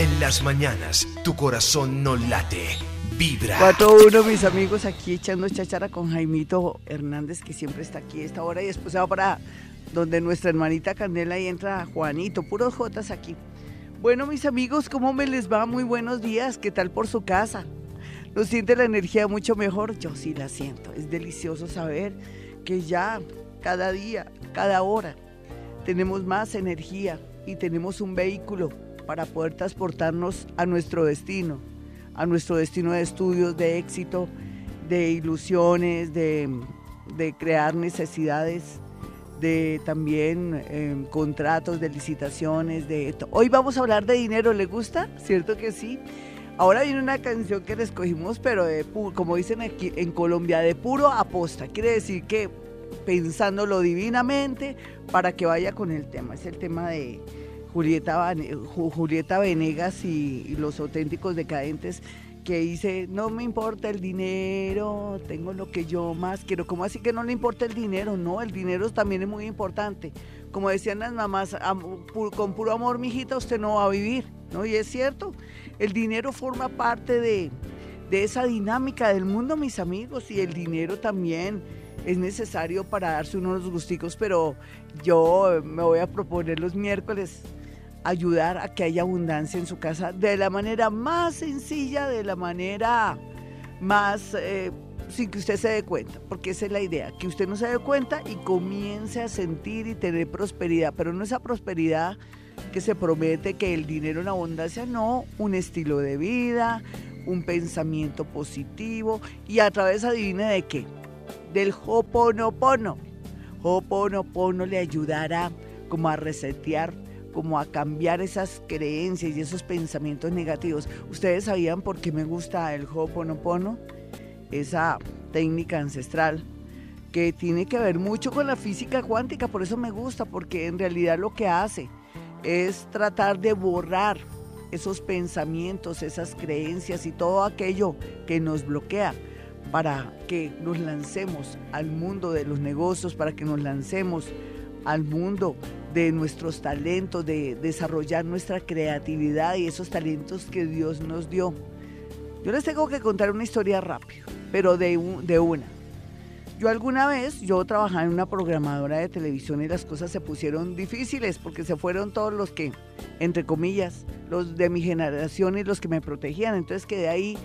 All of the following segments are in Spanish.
En las mañanas, tu corazón no late, vibra. 4-1, mis amigos, aquí echando chachara con Jaimito Hernández, que siempre está aquí a esta hora, y después va para donde nuestra hermanita Candela y entra Juanito, puros jotas aquí. Bueno, mis amigos, ¿cómo me les va? Muy buenos días, ¿qué tal por su casa? ¿No siente la energía mucho mejor? Yo sí la siento. Es delicioso saber que ya cada día, cada hora, tenemos más energía y tenemos un vehículo para poder transportarnos a nuestro destino, a nuestro destino de estudios, de éxito, de ilusiones, de, crear necesidades, de también em, contratos, de licitaciones, de... Hoy vamos a hablar de dinero, ¿le gusta? ¿Cierto que sí? Ahora viene una canción que escogimos, pero de, como dicen aquí en Colombia, de puro aposta. Quiere decir que pensándolo divinamente para que vaya con el tema. Es el tema de Julieta, Julieta Venegas y, los auténticos decadentes que dice, no me importa el dinero, tengo lo que yo más quiero. ¿Cómo así que no le importa el dinero? No, el dinero también es muy importante. Como decían las mamás, con puro amor, mijita, usted no va a vivir, ¿no? Y es cierto, el dinero forma parte de, esa dinámica del mundo, mis amigos, y el dinero también es necesario para darse unos gusticos, pero yo me voy a proponer los miércoles ayudar a que haya abundancia en su casa de la manera más sencilla, de la manera más eh, sin que usted se dé cuenta, porque esa es la idea, que usted no se dé cuenta y comience a sentir y tener prosperidad, pero no esa prosperidad que se promete que el dinero en abundancia, no, un estilo de vida, un pensamiento positivo y a través, adivine de qué, del Hoponopono. Hoponopono le ayudará como a resetear, como a cambiar esas creencias y esos pensamientos negativos. ¿Ustedes sabían por qué me gusta el Hoponopono? Esa técnica ancestral que tiene que ver mucho con la física cuántica, por eso me gusta, porque en realidad lo que hace es tratar de borrar esos pensamientos, esas creencias y todo aquello que nos bloquea para que nos lancemos al mundo de los negocios, para que nos lancemos al mundo de nuestros talentos, de desarrollar nuestra creatividad y esos talentos que Dios nos dio. Yo les tengo que contar una historia rápido, pero de, de una. Yo alguna vez, yo trabajaba en una programadora de televisión y las cosas se pusieron difíciles porque se fueron todos los que, entre comillas, los de mi generación y los que me protegían. Entonces quedé ahí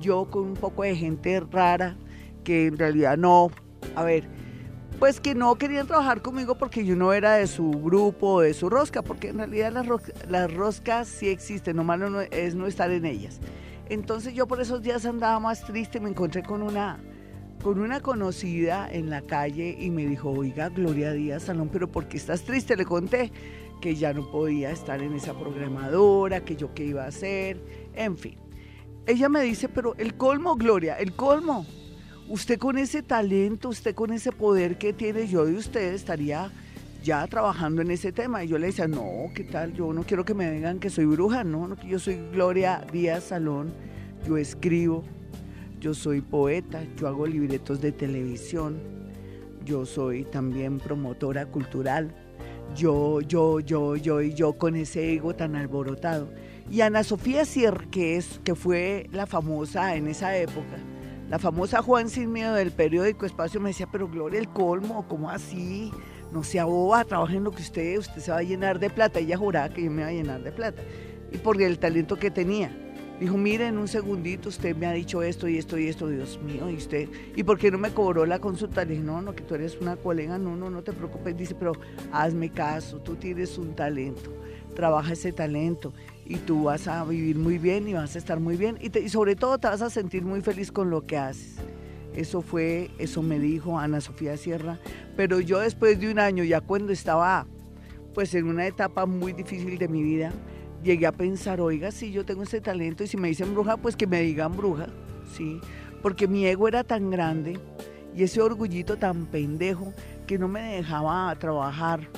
yo con un poco de gente rara que en realidad no, a ver, pues que no querían trabajar conmigo porque yo no era de su grupo, de su rosca, porque en realidad las, las roscas sí existen, lo malo es no estar en ellas. Entonces yo por esos días andaba más triste, me encontré con una con una conocida en la calle y me dijo, oiga, Gloria Díaz Salón, pero ¿por qué estás triste? Le conté que ya no podía estar en esa programadora, que yo qué iba a hacer, en fin. Ella me dice, pero el colmo, Gloria, el colmo. Usted con ese talento, usted con ese poder que tiene, yo y usted estaría ya trabajando en ese tema. Y yo le decía, no, ¿qué tal? Yo no quiero que me digan que soy bruja, no, no yo soy Gloria Díaz Salón, yo escribo, yo soy poeta, yo hago libretos de televisión, yo soy también promotora cultural, yo, yo, yo, yo y yo con ese ego tan alborotado. Y Ana Sofía Sierra, que, es, que fue la famosa en esa época, la famosa Juan Sin Miedo del periódico Espacio, me decía, pero Gloria, el colmo, ¿cómo así? No sea boba, trabaja en lo que usted, usted se va a llenar de plata. Ella juraba que yo me iba a llenar de plata. Y por el talento que tenía. Dijo, mire, en un segundito usted me ha dicho esto y esto y esto, Dios mío, y usted, ¿y por qué no me cobró la consulta? Le dije, no, no, que tú eres una colega, no, no, no te preocupes. Dice, pero hazme caso, tú tienes un talento, trabaja ese talento y tú vas a vivir muy bien y vas a estar muy bien y, sobre todo te vas a sentir muy feliz con lo que haces. Eso fue, eso me dijo Ana Sofía Sierra, pero yo después de un año, ya cuando estaba pues en una etapa muy difícil de mi vida, llegué a pensar, oiga, si yo tengo ese talento y si me dicen bruja, pues que me digan bruja, ¿sí? Porque mi ego era tan grande y ese orgullito tan pendejo que no me dejaba trabajar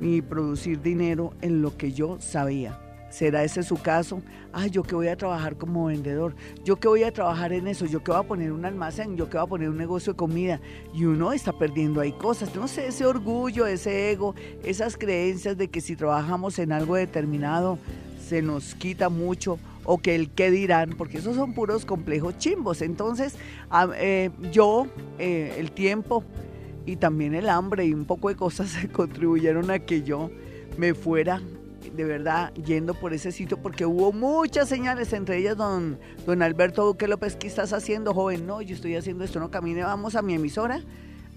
ni producir dinero en lo que yo sabía. ¿Será ese su caso? Ah, yo que voy a trabajar como vendedor, yo que voy a trabajar en eso, yo que voy a poner un almacén, yo que voy a poner un negocio de comida. Y uno está perdiendo ahí cosas. No sé, ese orgullo, ese ego, esas creencias de que si trabajamos en algo determinado se nos quita mucho o que el qué dirán, porque esos son puros complejos chimbos. Entonces, eh, yo, eh, el tiempo y también el hambre y un poco de cosas contribuyeron a que yo me fuera de verdad yendo por ese sitio porque hubo muchas señales, entre ellas don, don Alberto Duque López, ¿qué estás haciendo, joven? No, yo estoy haciendo esto, no camine, vamos a mi emisora,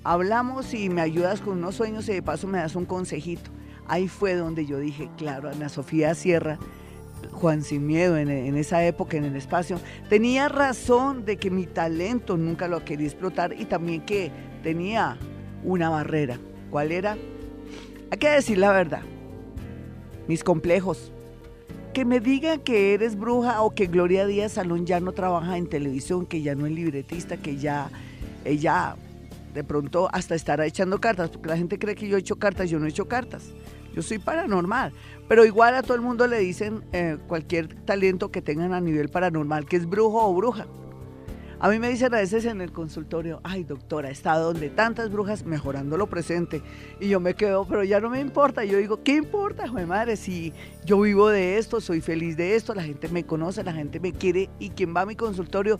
hablamos y me ayudas con unos sueños y de paso me das un consejito. Ahí fue donde yo dije, claro, Ana Sofía Sierra, Juan Sin Miedo en, en, esa época en el espacio, tenía razón de que mi talento nunca lo quería explotar y también que tenía una barrera. ¿Cuál era? Hay que decir la verdad mis complejos. Que me digan que eres bruja o que Gloria Díaz Salón ya no trabaja en televisión, que ya no es libretista, que ya ella de pronto hasta estará echando cartas, porque la gente cree que yo he hecho cartas, yo no he hecho cartas. Yo soy paranormal, pero igual a todo el mundo le dicen eh, cualquier talento que tengan a nivel paranormal, que es brujo o bruja. A mí me dicen a veces en el consultorio, ay doctora, estado donde tantas brujas mejorando lo presente. Y yo me quedo, pero ya no me importa. Yo digo, ¿qué importa, joder madre? Si yo vivo de esto, soy feliz de esto, la gente me conoce, la gente me quiere y quien va a mi consultorio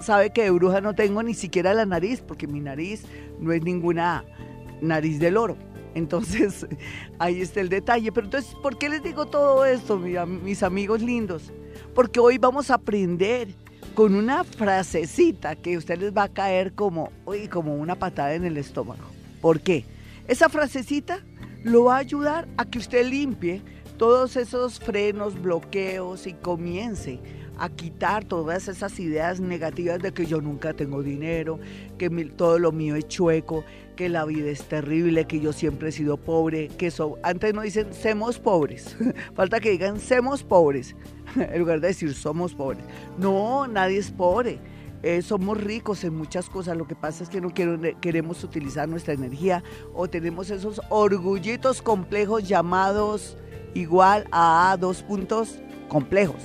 sabe que de bruja no tengo ni siquiera la nariz, porque mi nariz no es ninguna nariz del oro. Entonces, ahí está el detalle. Pero entonces, ¿por qué les digo todo esto, mis amigos lindos? Porque hoy vamos a aprender con una frasecita que a usted les va a caer como, como una patada en el estómago. ¿Por qué? Esa frasecita lo va a ayudar a que usted limpie todos esos frenos, bloqueos y comience a quitar todas esas ideas negativas de que yo nunca tengo dinero, que todo lo mío es chueco, que la vida es terrible, que yo siempre he sido pobre, que so, antes no dicen somos pobres, falta que digan somos pobres. en lugar de decir somos pobres. No, nadie es pobre. Eh, somos ricos en muchas cosas, lo que pasa es que no queremos utilizar nuestra energía o tenemos esos orgullitos complejos llamados igual a dos puntos complejos.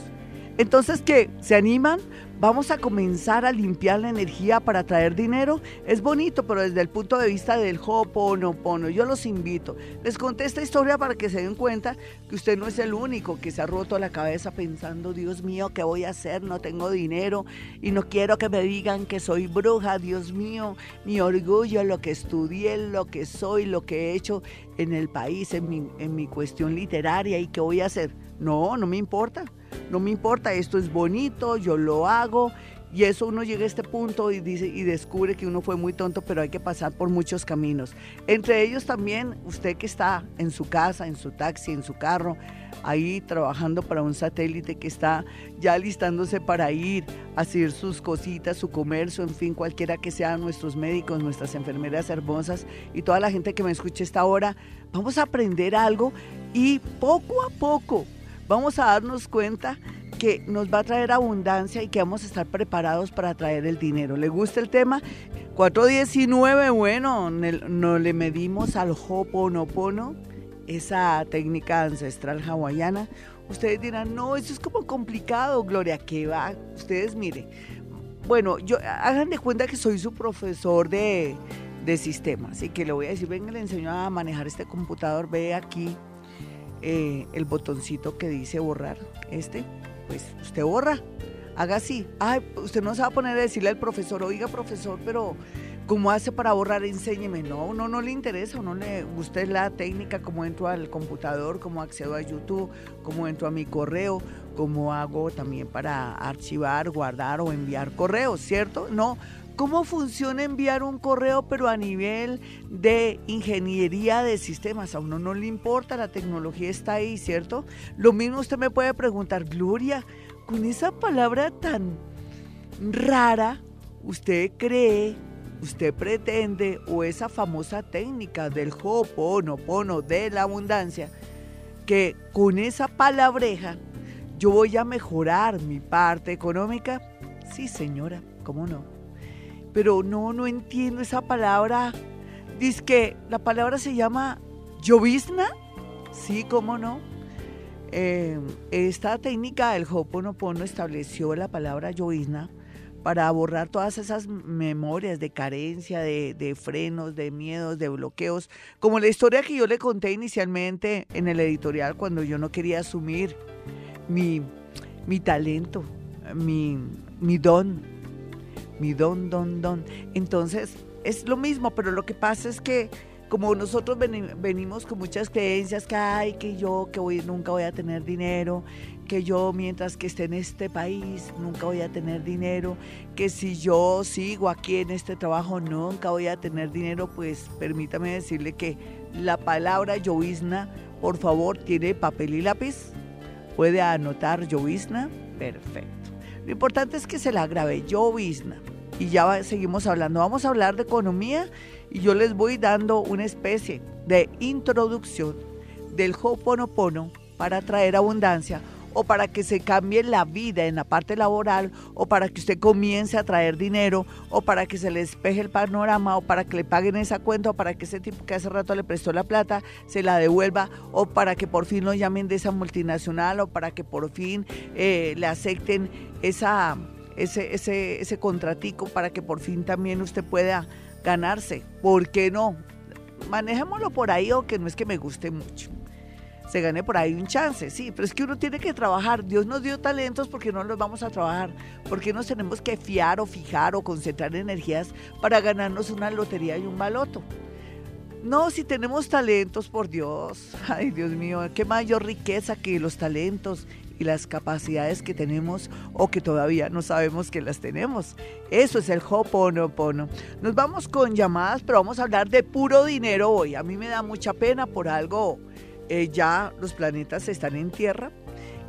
Entonces, ¿qué? ¿Se animan? Vamos a comenzar a limpiar la energía para traer dinero. Es bonito, pero desde el punto de vista del Ho'oponopono, yo los invito. Les conté esta historia para que se den cuenta que usted no es el único que se ha roto la cabeza pensando, Dios mío, ¿qué voy a hacer? No tengo dinero y no quiero que me digan que soy bruja, Dios mío, mi orgullo, lo que estudié, lo que soy, lo que he hecho en el país, en mi, en mi cuestión literaria y qué voy a hacer. No, no me importa no me importa, esto es bonito, yo lo hago. Y eso uno llega a este punto y, dice, y descubre que uno fue muy tonto, pero hay que pasar por muchos caminos. Entre ellos también usted que está en su casa, en su taxi, en su carro, ahí trabajando para un satélite que está ya listándose para ir a hacer sus cositas, su comercio, en fin, cualquiera que sean nuestros médicos, nuestras enfermeras hermosas y toda la gente que me escuche esta hora, vamos a aprender algo y poco a poco vamos a darnos cuenta que nos va a traer abundancia y que vamos a estar preparados para traer el dinero. ¿Le gusta el tema? 419, bueno, no le medimos al Hoponopono, esa técnica ancestral hawaiana. Ustedes dirán, no, eso es como complicado, Gloria, ¿qué va? Ustedes miren, bueno, yo hagan de cuenta que soy su profesor de, de sistemas y que le voy a decir, venga, le enseño a manejar este computador, ve aquí, eh, el botoncito que dice borrar, este, pues usted borra, haga así. Ay, usted no se va a poner a decirle al profesor, oiga profesor, pero ¿cómo hace para borrar? Enséñeme. No, no, no le interesa, no le gusta la técnica, cómo entro al computador, cómo accedo a YouTube, cómo entro a mi correo, cómo hago también para archivar, guardar o enviar correos, ¿cierto? No, ¿Cómo funciona enviar un correo pero a nivel de ingeniería de sistemas? A uno no le importa, la tecnología está ahí, ¿cierto? Lo mismo usted me puede preguntar, Gloria, con esa palabra tan rara, ¿usted cree, usted pretende o esa famosa técnica del Ho'oponopono de la abundancia, que con esa palabreja yo voy a mejorar mi parte económica? Sí, señora, ¿cómo no? Pero no, no entiendo esa palabra. Dice que la palabra se llama llovizna. Sí, cómo no. Eh, esta técnica del Hoponopono estableció la palabra llovizna para borrar todas esas memorias de carencia, de, de, frenos, de miedos, de bloqueos, como la historia que yo le conté inicialmente en el editorial cuando yo no quería asumir mi, mi talento, mi, mi don, mi don, don, don. Entonces, es lo mismo, pero lo que pasa es que como nosotros venimos con muchas creencias que ay, que yo que voy, nunca voy a tener dinero, que yo mientras que esté en este país nunca voy a tener dinero, que si yo sigo aquí en este trabajo nunca voy a tener dinero, pues permítame decirle que la palabra llovizna, por favor, tiene papel y lápiz, puede anotar llovizna, perfecto. Lo importante es que se la grabe llovizna y ya seguimos hablando. Vamos a hablar de economía y yo les voy dando una especie de introducción del Ho'oponopono para traer abundancia o para que se cambie la vida en la parte laboral, o para que usted comience a traer dinero, o para que se le despeje el panorama, o para que le paguen esa cuenta, o para que ese tipo que hace rato le prestó la plata se la devuelva, o para que por fin lo llamen de esa multinacional, o para que por fin eh, le acepten esa ese, ese, ese contratico para que por fin también usted pueda ganarse. ¿Por qué no? Manejémoslo por ahí o que no es que me guste mucho. Se gane por ahí un chance, sí, pero es que uno tiene que trabajar. Dios nos dio talentos porque no los vamos a trabajar. Porque nos tenemos que fiar o fijar o concentrar energías para ganarnos una lotería y un baloto. No, si tenemos talentos, por Dios. Ay, Dios mío, qué mayor riqueza que los talentos y las capacidades que tenemos o que todavía no sabemos que las tenemos. Eso es el Ho'oponopono. Nos vamos con llamadas, pero vamos a hablar de puro dinero hoy. A mí me da mucha pena por algo. Eh, ya los planetas están en tierra.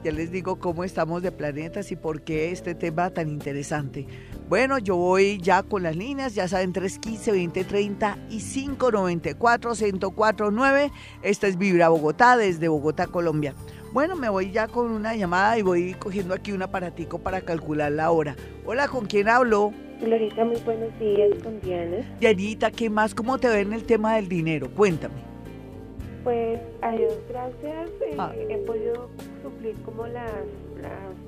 Ya les digo cómo estamos de planetas y por qué este tema tan interesante. Bueno, yo voy ya con las líneas, ya saben, 315, 2030 y 594, 1049. Esta es Vibra Bogotá, desde Bogotá, Colombia. Bueno, me voy ya con una llamada y voy cogiendo aquí un aparatico para calcular la hora. Hola, ¿con quién hablo? Glorita, muy buenos días, con Diana. Dianita, ¿qué más? ¿Cómo te ve en el tema del dinero? Cuéntame. Pues, adiós, gracias. Eh, ah. He podido suplir como las,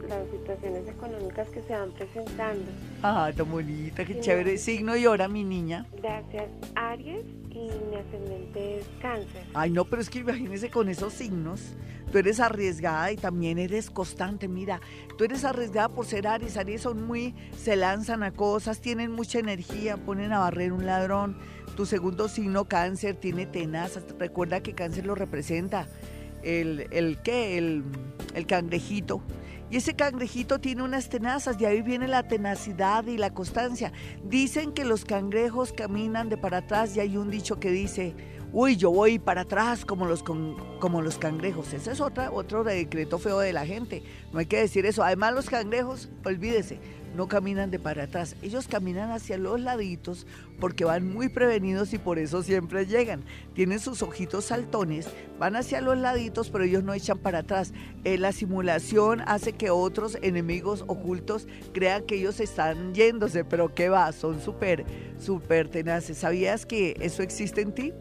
las, situaciones económicas que se van presentando. Ah, tan bonita, qué chévere. Signo y hora, mi niña. Gracias. Aries y mi ascendente es cáncer. Ay, no, pero es que imagínese con esos signos tú eres arriesgada y también eres constante. Mira, tú eres arriesgada por ser Aries. Aries son muy, se lanzan a cosas, tienen mucha energía, ponen a barrer un ladrón. Tu segundo signo, cáncer, tiene tenazas. Recuerda que cáncer lo representa. El, el qué, el, el cangrejito. Y ese cangrejito tiene unas tenazas, y ahí viene la tenacidad y la constancia. Dicen que los cangrejos caminan de para atrás y hay un dicho que dice, uy, yo voy para atrás como los, como los cangrejos. Ese es otra, otro decreto feo de la gente. No hay que decir eso. Además, los cangrejos, olvídese, no caminan de para atrás. Ellos caminan hacia los laditos porque van muy prevenidos y por eso siempre llegan. Tienen sus ojitos saltones, van hacia los laditos, pero ellos no echan para atrás. Eh, la simulación hace que otros enemigos ocultos crean que ellos están yéndose, pero ¿qué va? Son súper, súper tenaces. ¿Sabías que eso existe en ti?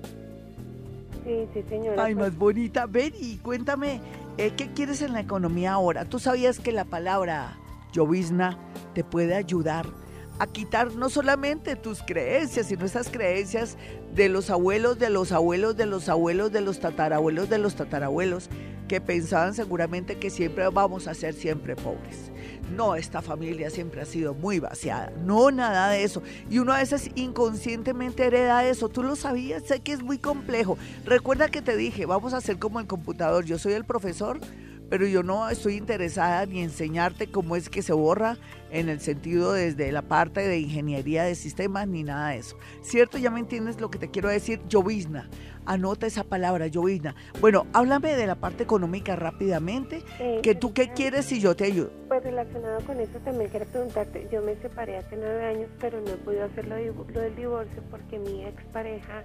Sí, sí, señora. Ay, más bonita. Ven y cuéntame, eh, ¿qué quieres en la economía ahora? ¿Tú sabías que la palabra llovizna te puede ayudar a quitar no solamente tus creencias, sino esas creencias de los abuelos, de los abuelos, de los abuelos, de los tatarabuelos, de los tatarabuelos, que pensaban seguramente que siempre vamos a ser siempre pobres no, esta familia siempre ha sido muy vaciada, no nada de eso. Y uno a veces inconscientemente hereda eso, tú lo sabías, sé que es muy complejo. Recuerda que te dije, vamos a hacer como el computador, yo soy el profesor, pero yo no estoy interesada ni enseñarte cómo es que se borra en el sentido desde la parte de ingeniería de sistemas ni nada de eso. ¿Cierto? Ya me entiendes lo que te quiero decir, llovizna. Anota esa palabra, llovizna. Bueno, háblame de la parte económica rápidamente, que tú qué quieres y yo te ayudo. Pues relacionado con eso también quiero preguntarte, yo me separé hace nueve años, pero no he podido hacer lo, del divorcio porque mi expareja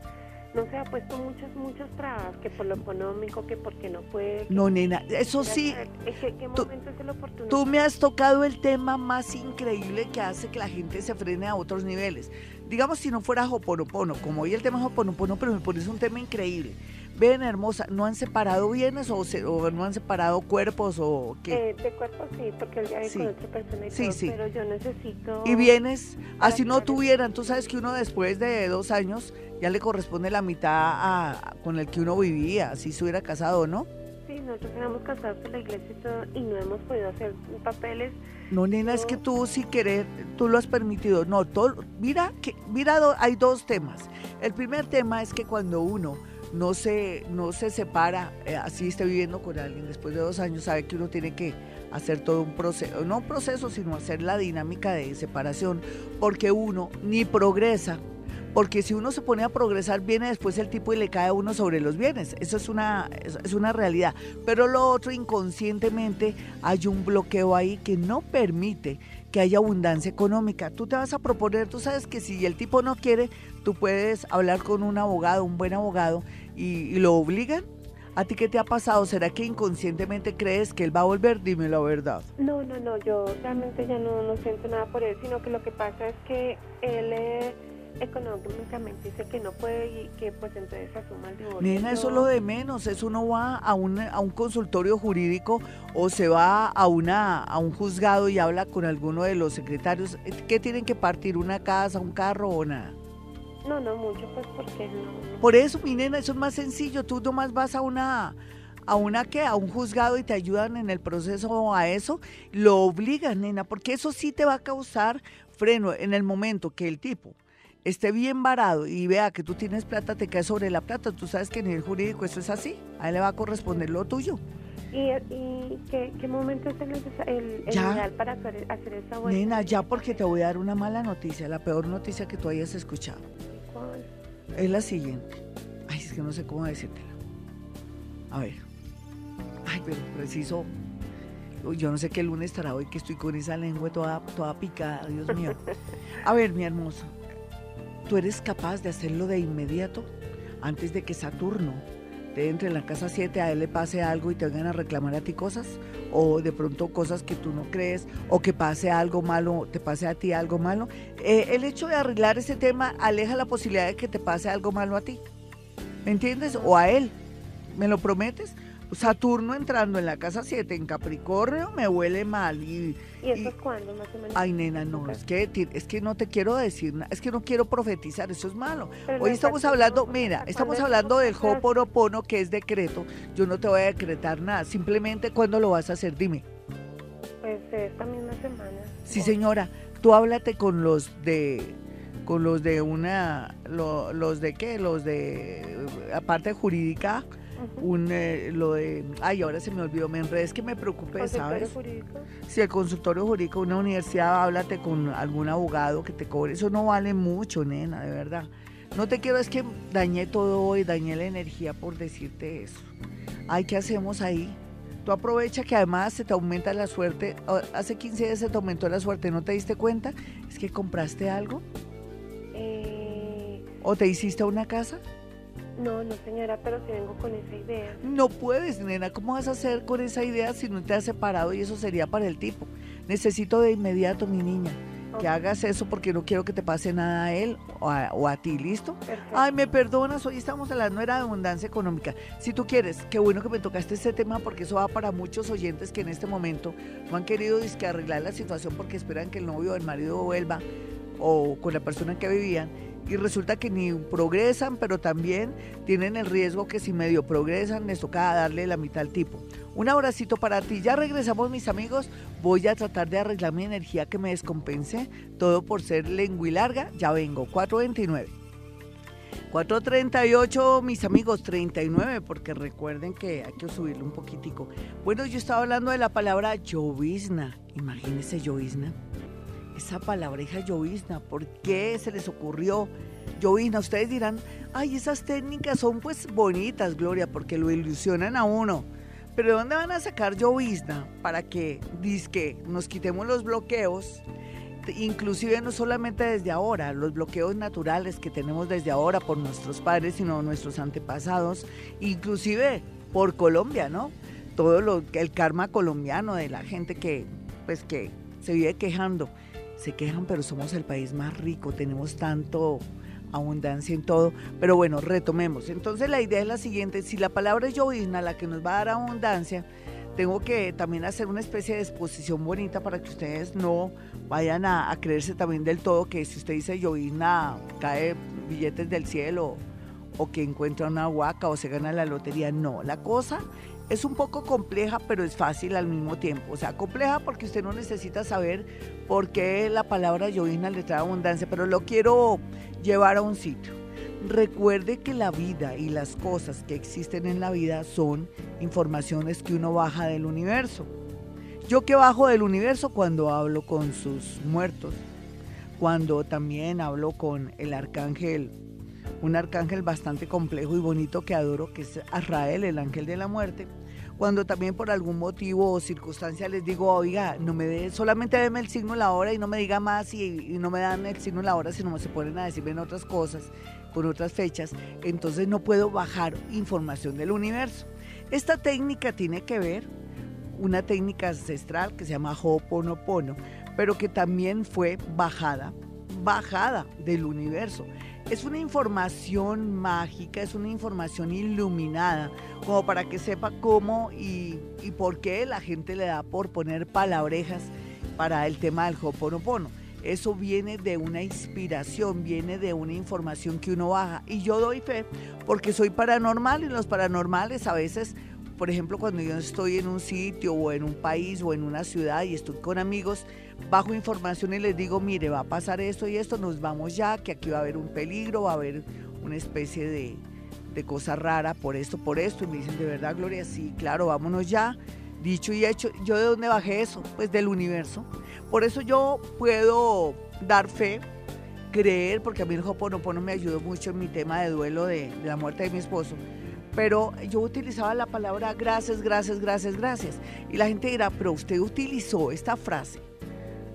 no se ha puesto muchas, muchas trabas, que por lo económico, que porque no puede. No, nena, eso sí. ¿En qué, momento es el oportuno? Tú me has tocado el tema más increíble que hace que la gente se frene a otros niveles. Digamos, si no fuera Hoponopono, como hoy el tema es Hoponopono, pero me pones un tema increíble. Ven, hermosa, ¿no han separado bienes o, no han separado cuerpos o qué? Eh, de cuerpos sí, porque él ya sí. con otra persona y sí, sí. pero yo necesito... ¿Y bienes? Así no tuvieran, tú sabes que uno después de dos años ya le corresponde la mitad a, con el que uno vivía, si se hubiera casado, ¿no? Sí, nosotros éramos casados en la iglesia y todo, y no hemos podido hacer papeles. No, nena, es que tú si querer, tú lo has permitido. No, todo, mira, que, mira, hay dos temas. El primer tema es que cuando uno no se, no se separa, eh, así esté viviendo con alguien después de dos años, sabe que uno tiene que hacer todo un proceso, no un proceso, sino hacer la dinámica de separación, porque uno ni progresa, porque si uno se pone a progresar, viene después el tipo y le cae a uno sobre los bienes. Eso es una, es una realidad. Pero lo otro, inconscientemente, hay un bloqueo ahí que no permite que haya abundancia económica. Tú te vas a proponer, tú sabes que si el tipo no quiere, tú puedes hablar con un abogado, un buen abogado, y, lo obligan. ¿A ti qué te ha pasado? ¿Será que inconscientemente crees que él va a volver? Dime la verdad. No, no, no, yo realmente ya no, no siento nada por él, sino que lo que pasa es que él... Eh, económicamente dice que no puede y que pues entonces asuma el divorcio. Nena, eso es lo de menos, eso uno va a un, a un consultorio jurídico o se va a, una, a un juzgado y habla con alguno de los secretarios. ¿Qué tienen que partir? ¿Una casa, un carro o nada? No, no mucho, pues porque no, Por eso, mi nena, eso es más sencillo. Tú nomás vas a una a una que a un juzgado y te ayudan en el proceso a eso, lo obligan, nena, porque eso sí te va a causar freno en el momento que el tipo esté bien varado y vea que tú tienes plata, te cae sobre la plata. Tú sabes que en el jurídico eso es así. A él le va a corresponder lo tuyo. ¿Y, qué, momento es el, ideal para hacer, esa vuelta? Nena, ya porque te voy a dar una mala noticia, la peor noticia que tú hayas escuchado. ¿Cuál? Es la siguiente. Ay, es que no sé cómo decírtela. A ver. Ay, pero preciso. Yo no sé qué lunes estará hoy que estoy con esa lengua toda, toda picada, Dios mío. A ver, mi hermosa tú eres capaz de hacerlo de inmediato, antes de que Saturno te entre en la casa 7, a él le pase algo y te vengan a reclamar a ti cosas, o de pronto cosas que tú no crees, o que pase algo malo, te pase a ti algo malo. Eh, el hecho de arreglar ese tema aleja la posibilidad de que te pase algo malo a ti. ¿Me entiendes? O a él. ¿Me lo prometes? Saturno entrando en la casa 7 en Capricornio me huele mal. ¿Y, ¿Y eso es cuándo más o menos? Ay, nena, no, es que, es que no te quiero decir nada, es que no quiero profetizar, eso es malo. Hoy estamos hablando, mira, estamos hablando del Ho'oponopono, que es decreto. Yo no te voy a decretar nada, simplemente cuándo lo vas a hacer, dime. Pues esta misma semana. Sí, señora, tú háblate con los de con los de una los de qué, los de aparte jurídica un eh, lo de ay ahora se me olvidó me enredé es que me preocupé sabes jurídico? si el consultorio jurídico una universidad háblate con algún abogado que te cobre eso no vale mucho nena de verdad. No te quiero es que dañé todo hoy dañé la energía por decirte eso. Ay qué hacemos ahí tú aprovecha que además se te aumenta la suerte hace 15 días se te aumentó la suerte no te diste cuenta es que compraste algo. Eh... o te hiciste una casa no, no señora, pero si vengo con esa idea. No puedes, nena, ¿cómo vas a hacer con esa idea si no te has separado y eso sería para el tipo? Necesito de inmediato, mi niña, que hagas eso porque no quiero que te pase nada a él o a, ti, ¿listo? Ay, me perdonas, hoy estamos hablando era de abundancia económica. Si tú quieres, qué bueno que me tocaste este tema porque eso va para muchos oyentes que en este momento no han querido disque arreglar la situación porque esperan que el novio o el marido vuelva o con la persona que vivían y resulta que ni progresan, pero también tienen el riesgo que si medio progresan les toca darle la mitad al tipo. Un abracito para ti. Ya regresamos mis amigos. Voy a tratar de arreglar mi energía que me descompense. Todo por ser lengua y larga. Ya vengo. 429. 438, mis amigos, 39, porque recuerden que hay que subirle un poquitico. Bueno, yo estaba hablando de la palabra llovizna. Imagínense llovizna esa palabra, hija llovizna, ¿por qué se les ocurrió llovizna? Ustedes dirán, ay, esas técnicas son pues bonitas, Gloria, porque lo ilusionan a uno. Pero ¿de dónde van a sacar llovizna para que disque nos quitemos los bloqueos? Inclusive no solamente desde ahora, los bloqueos naturales que tenemos desde ahora por nuestros padres, sino nuestros antepasados, inclusive por Colombia, ¿no? Todo lo, el karma colombiano de la gente que, pues que se vive quejando se quejan, pero somos el país más rico, tenemos tanto abundancia en todo. Pero bueno, retomemos. Entonces la idea es la siguiente, si la palabra es llovizna, la que nos va a dar abundancia, tengo que también hacer una especie de exposición bonita para que ustedes no vayan a, creerse también del todo que si usted dice llovizna, cae billetes del cielo o que encuentra una huaca o se gana la lotería. No, la cosa Es un poco compleja, pero es fácil al mismo tiempo. O sea, compleja porque usted no necesita saber por qué la palabra llovizna le trae abundancia, pero lo quiero llevar a un sitio. Recuerde que la vida y las cosas que existen en la vida son informaciones que uno baja del universo. Yo que bajo del universo cuando hablo con sus muertos, cuando también hablo con el arcángel, un arcángel bastante complejo y bonito que adoro, que es Azrael, el ángel de la muerte, cuando también por algún motivo o circunstancia les digo, oiga, no me dé, solamente déme el signo la hora y no me diga más y, no me dan el signo la hora, sino se ponen a decirme otras cosas con otras fechas, entonces no puedo bajar información del universo. Esta técnica tiene que ver una técnica ancestral que se llama Ho'oponopono, pero que también fue bajada, bajada del universo. Es una información mágica, es una información iluminada, como para que sepa cómo y, y por qué la gente le da por poner palabrejas para el tema del Ho'oponopono. Eso viene de una inspiración, viene de una información que uno baja. Y yo doy fe porque soy paranormal y los paranormales a veces, por ejemplo, cuando yo estoy en un sitio o en un país o en una ciudad y estoy con amigos, bajo información y les digo, mire, va a pasar esto y esto, nos vamos ya, que aquí va a haber un peligro, va a haber una especie de, de cosa rara por esto, por esto. Y me dicen, de verdad, Gloria, sí, claro, vámonos ya. Dicho y hecho, ¿yo de dónde bajé eso? Pues del universo. Por eso yo puedo dar fe, creer, porque a mí el Hoponopono me ayudó mucho en mi tema de duelo de, de la muerte de mi esposo. Pero yo utilizaba la palabra gracias, gracias, gracias, gracias. Y la gente dirá, pero usted utilizó esta frase,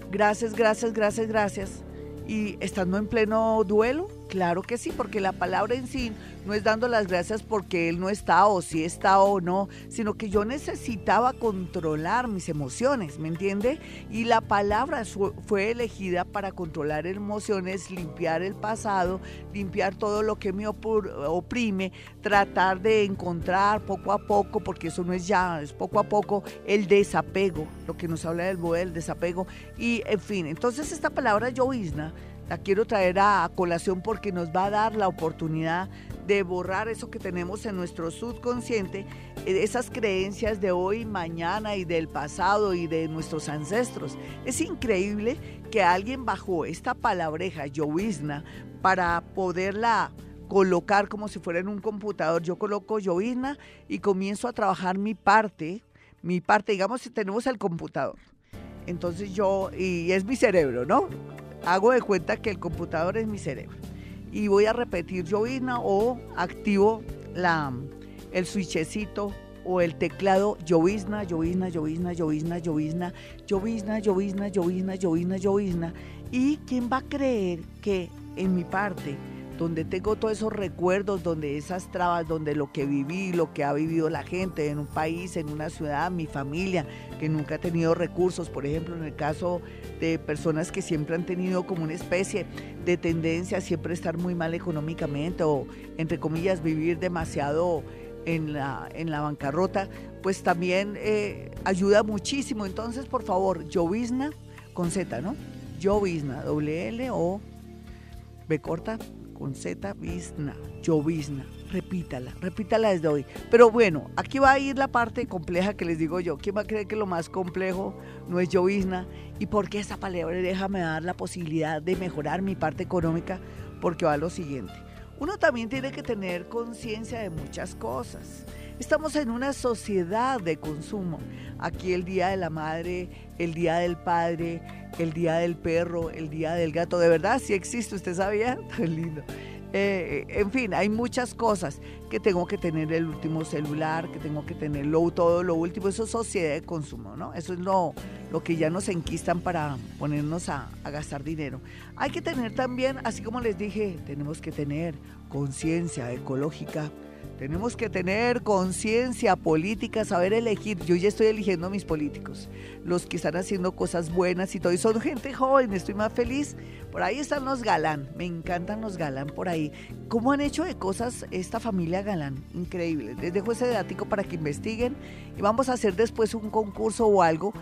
gracias, gracias, gracias, gracias, y estando en pleno duelo, Claro que sí, porque la palabra en sí no es dando las gracias porque él no está o si está o no, sino que yo necesitaba controlar mis emociones, ¿me entiende? Y la palabra fue elegida para controlar emociones, limpiar el pasado, limpiar todo lo que me oprime, tratar de encontrar poco a poco, porque eso no es ya, es poco a poco el desapego, lo que nos habla del el desapego. Y en fin, entonces esta palabra llovizna la quiero traer a colación porque nos va a dar la oportunidad de borrar eso que tenemos en nuestro subconsciente, eh, esas creencias de hoy, mañana y del pasado y de nuestros ancestros. Es increíble que alguien bajó esta palabreja, llovizna, para poderla colocar como si fuera en un computador. Yo coloco llovizna y comienzo a trabajar mi parte, mi parte, digamos, si tenemos el computador. Entonces yo, y es mi cerebro, ¿no? Hago de cuenta que el computador es mi cerebro y voy a repetir llovizna o activo el switchecito o el teclado llovizna, llovizna, llovizna, llovizna, llovizna, llovizna, llovizna, llovizna, llovizna, llovizna. ¿Y quién va a creer que en mi parte donde tengo todos esos recuerdos, donde esas trabas, donde lo que viví, lo que ha vivido la gente en un país, en una ciudad, mi familia, que nunca ha tenido recursos, por ejemplo, en el caso de personas que siempre han tenido como una especie de tendencia a siempre estar muy mal económicamente o, entre comillas, vivir demasiado en la, en la bancarrota, pues también eh, ayuda muchísimo. Entonces, por favor, llovizna con Z, ¿no? Llovizna, doble L o B corta, con Z, Visna, Llovizna. Repítala, repítala desde hoy. Pero bueno, aquí va a ir la parte compleja que les digo yo. ¿Quién va a creer que lo más complejo no es llovizna? ¿Y por qué esa palabra déjame dar la posibilidad de mejorar mi parte económica? Porque va a lo siguiente. Uno también tiene que tener conciencia de muchas cosas. Estamos en una sociedad de consumo. Aquí el Día de la Madre, el Día del Padre, el Día del Perro, el Día del Gato. De verdad, sí existe, ¿usted sabía? Tan lindo. Eh, en fin, hay muchas cosas que tengo que tener el último celular, que tengo que tener todo lo último. Eso es sociedad de consumo, ¿no? Eso es lo, lo que ya nos enquistan para ponernos a, a gastar dinero. Hay que tener también, así como les dije, tenemos que tener conciencia ecológica, tenemos que tener conciencia política, saber elegir. Yo ya estoy eligiendo a mis políticos, los que están haciendo cosas buenas y todo. Y son gente joven, estoy más feliz. Por ahí están los galán, me encantan los galán por ahí. ¿Cómo han hecho de cosas esta familia galán? Increíble. Les dejo ese dato para que investiguen y vamos a hacer después un concurso o algo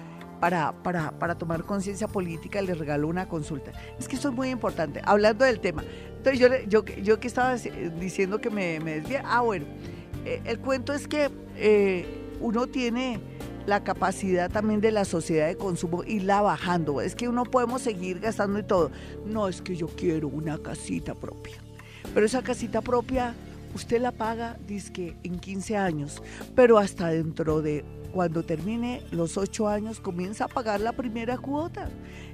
para, para, para, tomar conciencia política, les regalo una consulta. Es que esto es muy importante. Hablando del tema, entonces yo, yo, yo que estaba diciendo que me, me desvía, ah bueno, eh, el cuento es que eh, uno tiene la capacidad también de la sociedad de consumo irla bajando. Es que uno podemos seguir gastando y todo. No, es que yo quiero una casita propia. Pero esa casita propia usted la paga, dice en 15 años, pero hasta dentro de cuando termine los 8 años comienza a pagar la primera cuota.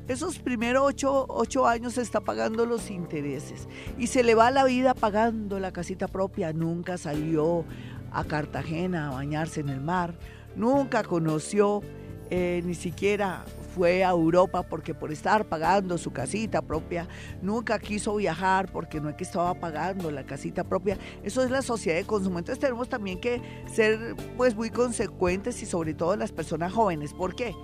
Esos primeros 8, 8 años está pagando los intereses y se le va la vida pagando la casita propia. Nunca salió a Cartagena a bañarse en el mar, nunca conoció eh, ni siquiera fue a Europa porque por estar pagando su casita propia, nunca quiso viajar porque no es que estaba pagando la casita propia. Eso es la sociedad de consumo. Entonces tenemos también que ser pues muy consecuentes y sobre todo las personas jóvenes. ¿Por qué?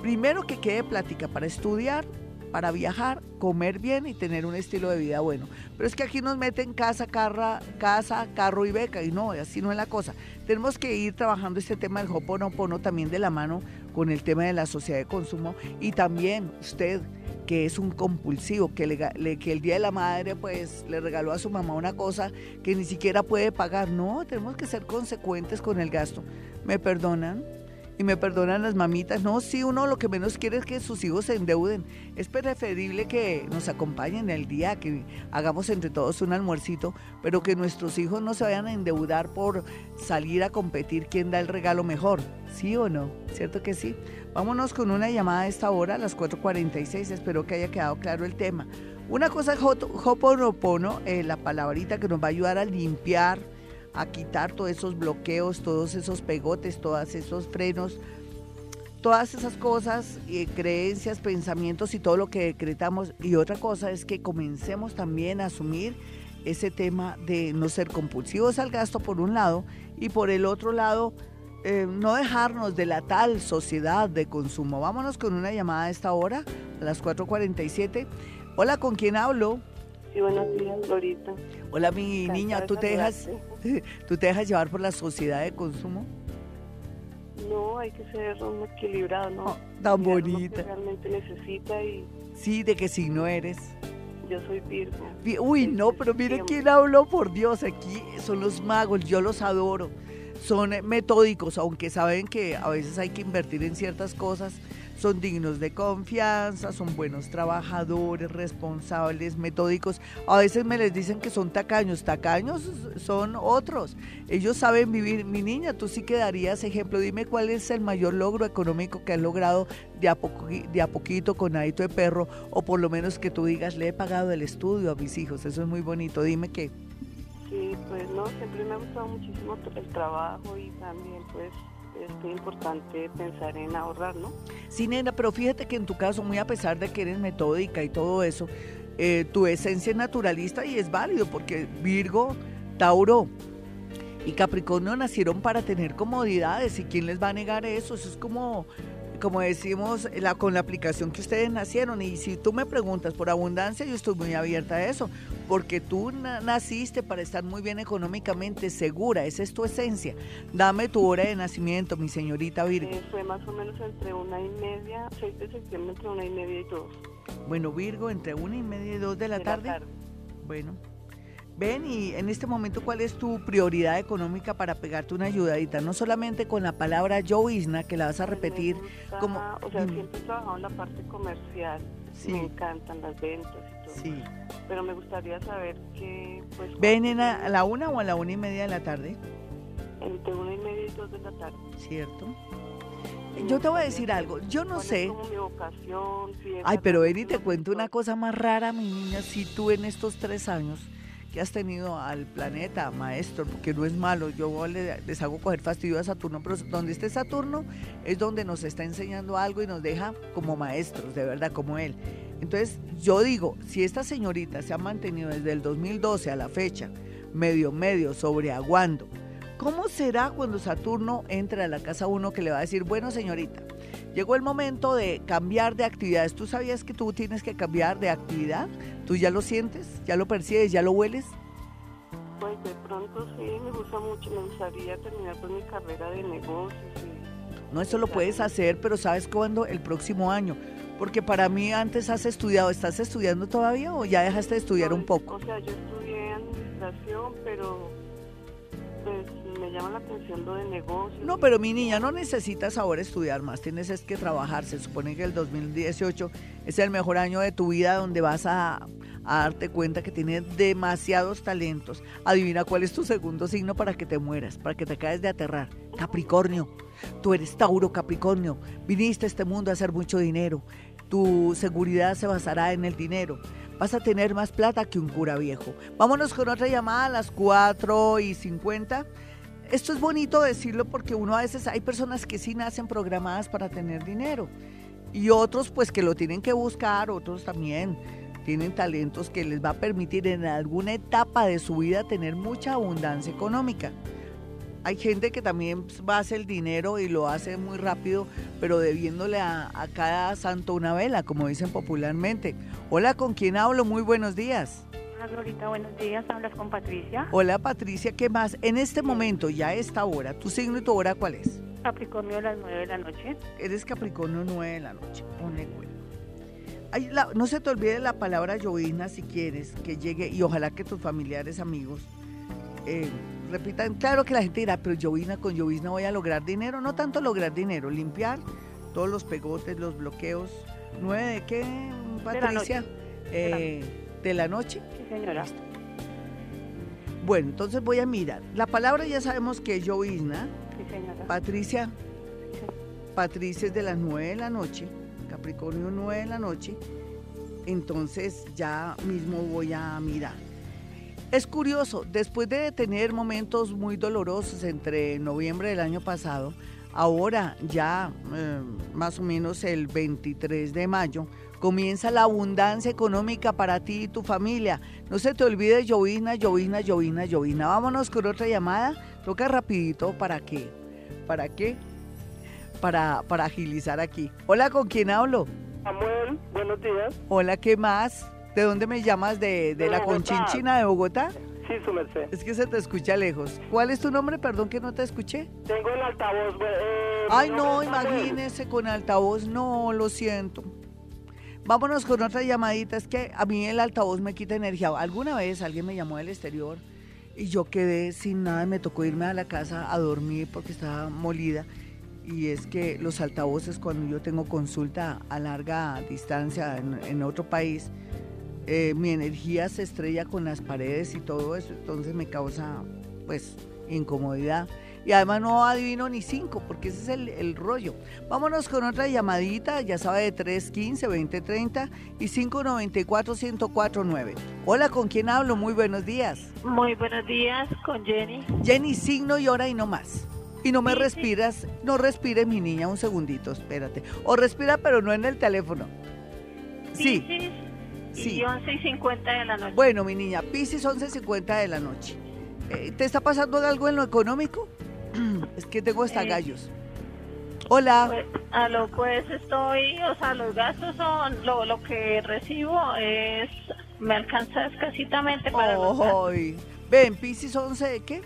Primero que quede plática para estudiar, para viajar, comer bien y tener un estilo de vida bueno. Pero es que aquí nos meten casa, carra, casa, carro y beca y no, así no es la cosa. Tenemos que ir trabajando este tema del Hoponopono también de la mano con el tema de la sociedad de consumo y también usted que es un compulsivo, que, le, que el Día de la Madre pues le regaló a su mamá una cosa que ni siquiera puede pagar. No, tenemos que ser consecuentes con el gasto. ¿Me perdonan? Y me perdonan las mamitas. No, sí, uno lo que menos quiere es que sus hijos se endeuden. Es preferible que nos acompañen el día, que hagamos entre todos un almuercito, pero que nuestros hijos no se vayan a endeudar por salir a competir quién da el regalo mejor. ¿Sí o no? ¿Cierto que sí? Vámonos con una llamada a esta hora, a las 4.46. Espero que haya quedado claro el tema. Una cosa es Hoponopono, eh, la palabrita que nos va a ayudar a limpiar a quitar todos esos bloqueos, todos esos pegotes, todos esos frenos, todas esas cosas, eh, creencias, pensamientos y todo lo que decretamos. Y otra cosa es que comencemos también a asumir ese tema de no ser compulsivos al gasto por un lado y por el otro lado eh, no dejarnos de la tal sociedad de consumo. Vámonos con una llamada a esta hora, a las 4.47. Hola, ¿con quién hablo? Sí, buenos días, Florita. Hola, mi niña, ¿tú te, dejas, ¿tú te dejas llevar por la sociedad de consumo? No, hay que ser un equilibrado, ¿no? Oh, tan bonita. realmente necesita y... Sí, ¿de qué signo eres? Yo soy Virgo. Uy, no, pero mire quién habló, por Dios, aquí son los magos, yo los adoro. Son metódicos, aunque saben que a veces hay que invertir en ciertas cosas son dignos de confianza, son buenos trabajadores, responsables, metódicos. A veces me les dicen que son tacaños, tacaños son otros. Ellos saben vivir. Mi niña, tú sí que darías ejemplo. Dime cuál es el mayor logro económico que has logrado de a, poquito con Adito de Perro, o por lo menos que tú digas, le he pagado el estudio a mis hijos. Eso es muy bonito. Dime qué. Sí, pues no, siempre me ha gustado muchísimo el trabajo y también pues es importante pensar en ahorrar, ¿no? Sí, nena, pero fíjate que en tu caso, muy a pesar de que eres metódica y todo eso, eh, tu esencia es naturalista y es válido porque Virgo, Tauro y Capricornio nacieron para tener comodidades y quién les va a negar eso, eso es como como decimos, la, con la aplicación que ustedes nacieron. Y si tú me preguntas por abundancia, yo estoy muy abierta a eso, porque tú naciste para estar muy bien económicamente segura, esa es tu esencia. Dame tu hora de nacimiento, mi señorita Virgo. Eh, fue más o menos entre una y media, 6 de septiembre, entre una y media y dos. Bueno, Virgo, entre una y media y dos de la, tarde. la tarde. Bueno. Ven y en este momento, ¿cuál es tu prioridad económica para pegarte una ayudadita? No solamente con la palabra yo, Isna, que la vas a repetir como... O sea, siempre he trabajado en la parte comercial. Sí. Me encantan las ventas y todo. Sí. Pero me gustaría saber qué... Pues, ¿Ven a la una o a la una y media de la tarde? Entre una y media y dos de la tarde. ¿Cierto? Yo te voy a decir algo, yo no sé. Como mi vocación, Ay, pero ven y te cuento una cosa más rara, mi niña. Si tú en estos tres años que has tenido al planeta, maestro, porque no es malo, yo les hago coger fastidio a Saturno, pero donde esté Saturno es donde nos está enseñando algo y nos deja como maestros, de verdad, como él. Entonces, yo digo, si esta señorita se ha mantenido desde el 2012 a la fecha, medio, medio, sobreaguando, ¿cómo será cuando Saturno entre a la casa uno que le va a decir, bueno, señorita, llegó el momento de cambiar de actividades. ¿Tú sabías que tú tienes que cambiar de actividad? ¿Tú ya lo sientes? ¿Ya lo percibes? ¿Ya lo hueles? Pues de pronto sí, me gusta mucho. Me gustaría terminar con mi carrera de negocios. no, eso lo puedes hacer, pero ¿sabes cuándo? El próximo año. Porque para mí antes has estudiado, ¿estás estudiando todavía o ya dejaste de estudiar un poco? O sea, yo estudié administración, pero pues me llama la atención lo de negocios. No, pero mi niña, no necesitas ahora estudiar más, tienes es que trabajar. Se supone que el 2018 es el mejor año de tu vida donde vas a, a darte cuenta que tienes demasiados talentos. Adivina cuál es tu segundo signo para que te mueras, para que te caes de aterrar. Capricornio. Tú eres Tauro Capricornio. Viniste a este mundo a hacer mucho dinero. Tu seguridad se basará en el dinero vas a tener más plata que un cura viejo. Vámonos con otra llamada a las 4 y 50. Esto es bonito decirlo porque uno a veces hay personas que sí nacen programadas para tener dinero y otros pues que lo tienen que buscar, otros también tienen talentos que les va a permitir en alguna etapa de su vida tener mucha abundancia económica. Hay gente que también va a hacer el dinero y lo hace muy rápido, pero debiéndole a, cada santo una vela, como dicen popularmente. Hola, ¿con quién hablo? Muy buenos días. Hola, Glorita, buenos días. ¿Hablas con Patricia? Hola, Patricia, ¿qué más? En este momento, ya a esta hora, ¿tu signo y tu hora cuál es? Capricornio a las 9 de la noche. Eres Capricornio 9 de la noche. Ponle cuidado. no se te olvide la palabra llovizna si quieres que llegue y ojalá que tus familiares, amigos, eh, repitan, claro que la gente dirá, pero llovizna con llovizna voy a lograr dinero. No tanto lograr dinero, limpiar todos los pegotes, los bloqueos. ¿Nueve de qué, Patricia? De la, noche. Eh, sí, señora. Bueno, entonces voy a mirar. La palabra ya sabemos que es llovizna. Sí, señora. Patricia. Patricia es de las nueve de la noche. Capricornio nueve de la noche. Entonces ya mismo voy a mirar. Es curioso, después de tener momentos muy dolorosos entre noviembre del año pasado, ahora ya eh, más o menos el 23 de mayo, comienza la abundancia económica para ti y tu familia. No se te olvide llovina, llovina, llovina, llovina. Vámonos con otra llamada. Toca rapidito para qué. ¿Para qué? Para, para agilizar aquí. Hola, ¿con quién hablo? Samuel, buenos días. Hola, ¿qué más? ¿De dónde me llamas? ¿De, de, la Conchinchina de Bogotá? Sí, su merced. Es que se te escucha lejos. ¿Cuál es tu nombre? Perdón que no te escuché. Tengo el altavoz. Eh, Ay, no, imagínese con altavoz. No, lo siento. Vámonos con otra llamadita. Es que a mí el altavoz me quita energía. Alguna vez alguien me llamó del exterior y yo quedé sin nada. Me tocó irme a la casa a dormir porque estaba molida. Y es que los altavoces, cuando yo tengo consulta a larga distancia en otro país, eh, mi energía se estrella con las paredes y todo eso, entonces me causa pues incomodidad. Y además no adivino ni cinco, porque ese es el, rollo. Vámonos con otra llamadita, ya sabe, de 315-2030 y 594-1049. Hola, ¿con quién hablo? Muy buenos días. Muy buenos días, con Jenny. Jenny, signo y hora y no más. Y no me respiras, no respire mi niña, un segundito, espérate. O respira, pero no en el teléfono. sí. sí. Sí. Y 11 y 50 de la noche. Bueno, mi niña, Pisces 11 y 50 de la noche. Eh, ¿Te está pasando algo en lo económico? es que tengo hasta eh, gallos. Hola. Pues, aló, pues estoy, o sea, los gastos son, lo, lo que recibo es, me alcanza escasitamente para oh, Ven, Pisces 11 de qué?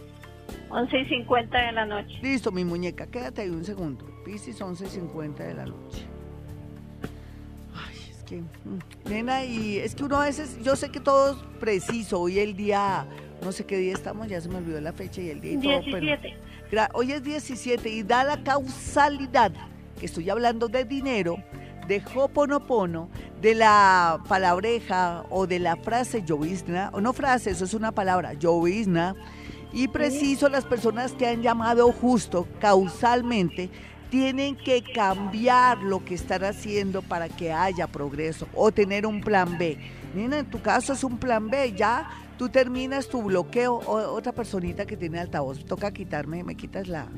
11 y 50 de la noche. Listo, mi muñeca, quédate ahí un segundo. Pisces 11 y 50 de la noche. Mm, nena, y es que uno a veces, yo sé que todo es preciso, hoy el día, no sé qué día estamos, ya se me olvidó la fecha y el día y 17. hoy es 17 y da la causalidad, que estoy hablando de dinero, de Hoponopono, de la palabreja o de la frase llovizna, o no frase, eso es una palabra, llovizna, y preciso las personas que han llamado justo causalmente tienen que cambiar lo que están haciendo para que haya progreso o tener un plan B. Nina, en tu caso es un plan B, ya tú terminas tu bloqueo o otra personita que tiene altavoz, toca quitarme, me quitas la,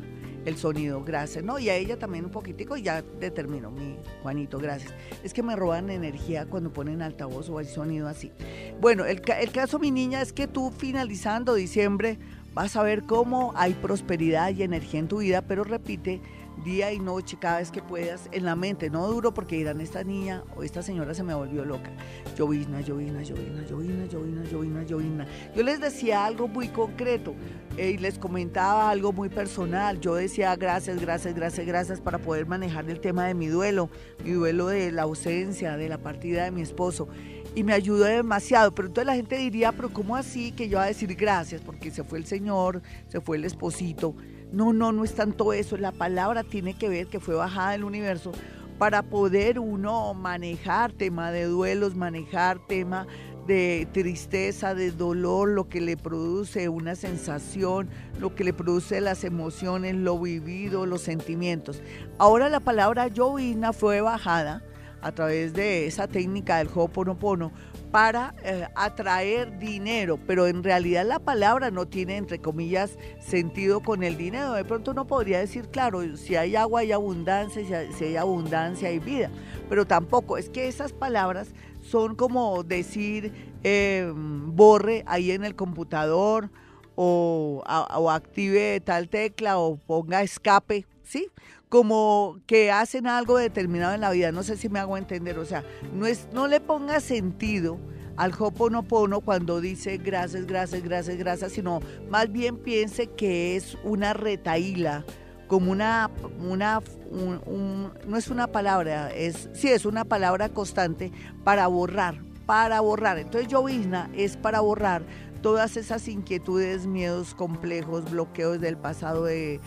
el sonido, gracias, ¿no? Y a ella también un poquitico y ya determino, mi Juanito, gracias. Es que me roban energía cuando ponen altavoz o el sonido así. Bueno, el, el caso, mi niña, es que tú finalizando diciembre vas a ver cómo hay prosperidad y energía en tu vida, pero repite, día y noche, cada vez que puedas, en la mente, no duro porque dirán, esta niña o esta señora se me volvió loca. Llovizna, llovizna, llovizna, llovizna, llovizna, llovizna, llovizna. Yo les decía algo muy concreto eh, y les comentaba algo muy personal. Yo decía gracias, gracias, gracias, gracias para poder manejar el tema de mi duelo, mi duelo de la ausencia, de la partida de mi esposo. y me ayudó demasiado. Pero entonces la gente diría, pero ¿cómo así que yo voy a decir gracias? Porque se fue el Señor, se fue el esposito. No, no, no es tanto eso. La palabra tiene que ver que fue bajada del universo para poder uno manejar tema de duelos, manejar tema de tristeza, de dolor, lo que le produce una sensación, lo que le produce las emociones, lo vivido, los sentimientos. Ahora la palabra llovizna fue bajada a través de esa técnica del Ho'oponopono para eh, atraer dinero, pero en realidad la palabra no tiene, entre comillas, sentido con el dinero. De pronto uno podría decir, claro, si hay agua hay abundancia, si hay, abundancia hay vida, pero tampoco, es que esas palabras son como decir eh, borre ahí en el computador o, o active tal tecla o ponga escape, ¿sí? como que hacen algo determinado en la vida, no sé si me hago entender, o sea, no, es, no le ponga sentido al Hoponopono cuando dice gracias, gracias, gracias, gracias, sino más bien piense que es una retaíla, como una, una no es una palabra, es, sí es una palabra constante para borrar, para borrar. Entonces llovizna es para borrar todas esas inquietudes, miedos complejos, bloqueos del pasado de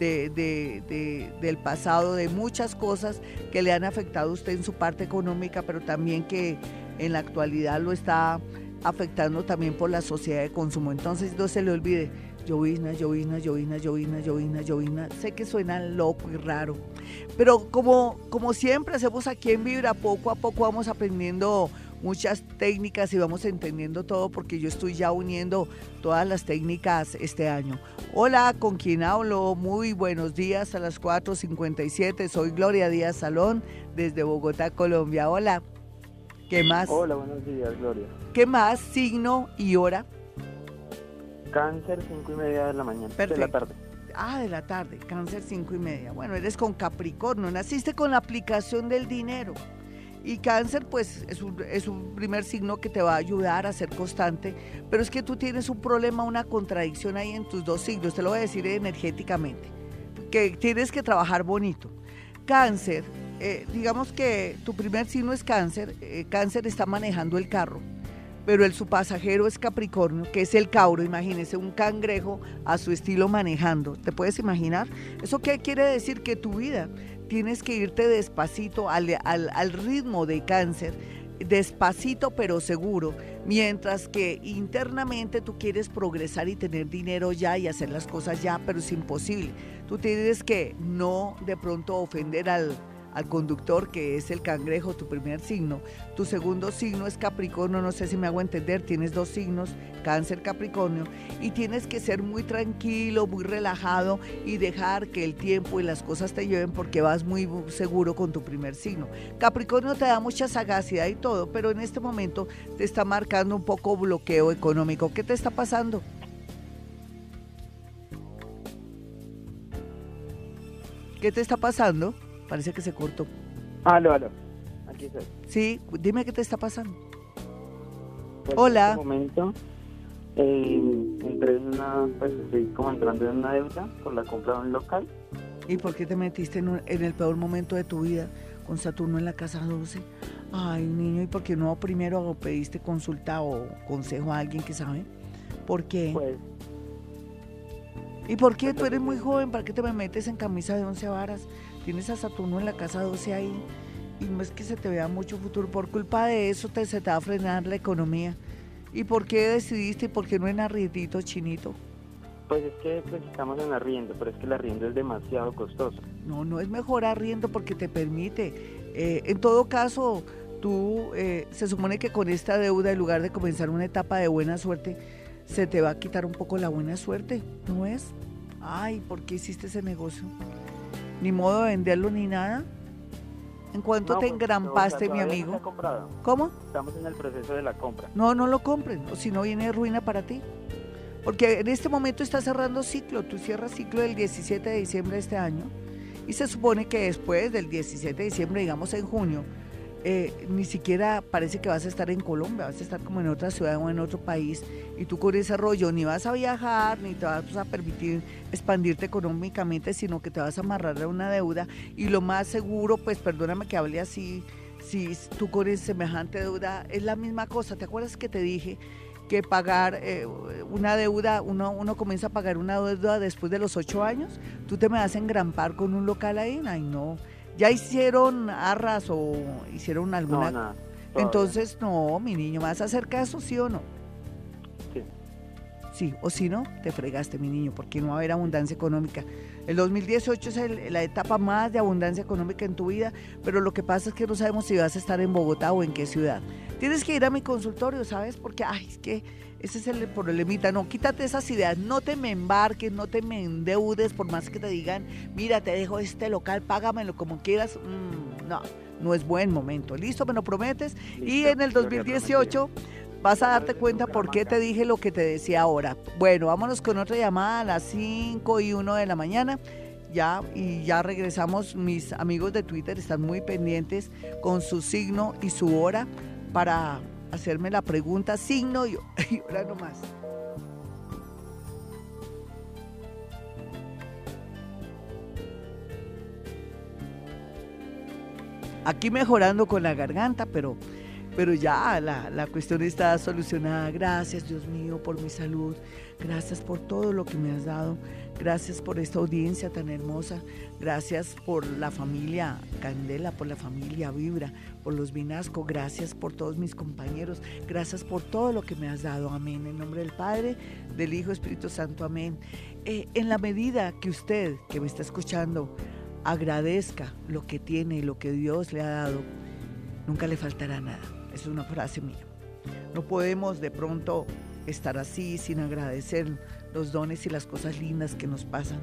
de, del pasado, de muchas cosas que le han afectado a usted en su parte económica, pero también que en la actualidad lo está afectando también por la sociedad de consumo. Entonces no se le olvide, llovizna, llovizna, llovizna, llovizna, llovizna, llovizna. Sé que suena loco y raro, pero como, como siempre hacemos aquí en Vibra, poco a poco vamos aprendiendo muchas técnicas y vamos entendiendo todo porque yo estoy ya uniendo todas las técnicas este año. Hola, ¿con quién hablo? Muy buenos días a las 4.57. Soy Gloria Díaz Salón desde Bogotá, Colombia. Hola. ¿Qué más? Hola, buenos días, Gloria. ¿Qué más? Signo y hora. Cáncer, 5 y media de la mañana. De la tarde. Ah, de la tarde, cáncer 5 y media. Bueno, eres con Capricornio, naciste con la aplicación del dinero. Y cáncer, pues es un, es un, primer signo que te va a ayudar a ser constante, pero es que tú tienes un problema, una contradicción ahí en tus dos signos, te lo voy a decir energéticamente, que tienes que trabajar bonito. Cáncer, eh, digamos que tu primer signo es cáncer, eh, cáncer está manejando el carro, pero el su pasajero es Capricornio, que es el cauro, imagínese un cangrejo a su estilo manejando, ¿te puedes imaginar? ¿Eso qué quiere decir? Que tu vida tienes que irte despacito al, al, ritmo de cáncer, despacito pero seguro, mientras que internamente tú quieres progresar y tener dinero ya y hacer las cosas ya, pero es imposible. Tú tienes que no de pronto ofender al, al conductor, que es el cangrejo, tu primer signo. Tu segundo signo es Capricornio, no sé si me hago entender, tienes dos signos, cáncer, Capricornio, y tienes que ser muy tranquilo, muy relajado y dejar que el tiempo y las cosas te lleven porque vas muy seguro con tu primer signo. Capricornio te da mucha sagacidad y todo, pero en este momento te está marcando un poco bloqueo económico. ¿Qué te está pasando? ¿Qué te está pasando? Parece que se cortó. Aló, aló. Aquí estoy. Sí, dime qué te está pasando. Pues Hola. En este momento eh, entré en una, pues estoy como entrando en una deuda por la compra de un local. ¿Y por qué te metiste en, en el peor momento de tu vida con Saturno en la casa 12? Ay, niño, ¿y por qué no primero pediste consulta o consejo a alguien que sabe? ¿Por qué? Pues ¿Y por qué? Tú eres muy joven, ¿para qué te me metes en camisa de once varas? Tienes a Saturno en la casa 12 ahí y no es que se te vea mucho futuro. Por culpa de eso te, se te va a frenar la economía. ¿Y por qué decidiste y por qué no en arriendito chinito? Pues es que pues, estamos en arriendo, pero es que el arriendo es demasiado costoso. No, no es mejor arriendo porque te permite. Eh, en todo caso, tú eh, se supone que con esta deuda, en lugar de comenzar una etapa de buena suerte, se te va a quitar un poco la buena suerte, ¿no es? Ay, ¿por qué hiciste ese negocio? Ni modo de venderlo ni nada. ¿En cuánto te pues, engrampaste, no, mi amigo? No. ¿Cómo? Estamos en el proceso de la compra. No, no lo compren, o si no viene ruina para ti. Porque en este momento está cerrando ciclo, tú cierras ciclo del 17 de diciembre de este año y se supone que después del 17 de diciembre, digamos en junio, eh, ni siquiera parece que vas a estar en Colombia, vas a estar como en otra ciudad o en otro país y tú con ese rollo ni vas a viajar, ni te vas a permitir expandirte económicamente, sino que te vas a amarrar a una deuda y lo más seguro, pues perdóname que hable así, si tú con semejante deuda es la misma cosa. ¿Te acuerdas que te dije que pagar eh, una deuda, uno, uno comienza a pagar una deuda después de los ocho años? ¿Tú te me vas a engrampar con un local ahí? Ay, no. ¿Ya hicieron arras o hicieron alguna? No, nada. Entonces, no, mi niño, ¿me vas a hacer caso, sí o no? Sí. Sí, o si no, te fregaste, mi niño, porque no va a haber abundancia económica. El 2018 es el- la etapa más de abundancia económica en tu vida, pero lo que pasa es que no sabemos si vas a estar en Bogotá o en qué ciudad. Tienes que ir a mi consultorio, ¿sabes? Porque, ay, es que ese es el problemita. No, quítate esas ideas, no te me embarques, no te me endeudes, por más que te digan, mira, te dejo este local, págamelo como quieras. Mm, no, no es buen momento. ¿Listo? ¿Me lo prometes? y en el lo que 2018 vas a darte cuenta por qué te dije lo que te decía ahora. Bueno, vámonos con otra llamada a las 5 y 1 de la mañana. Ya, y ya regresamos. Mis amigos de Twitter están muy pendientes con su signo y su hora para hacerme la pregunta signo y, y hora nomás. Aquí mejorando con la garganta, pero pero ya la, la cuestión está solucionada. Gracias, Dios mío, por mi salud. Gracias por todo lo que me has dado. Gracias por esta audiencia tan hermosa. Gracias por la familia Candela, por la familia Vibra, por los Vinasco. Gracias por todos mis compañeros. Gracias por todo lo que me has dado. Amén. En nombre del Padre, del Hijo, Espíritu Santo. Amén. Eh, en la medida que usted, que me está escuchando, agradezca lo que tiene y lo que Dios le ha dado, nunca le faltará nada. Es una frase mía. No podemos de pronto estar así sin agradecer los dones y las cosas lindas que nos pasan,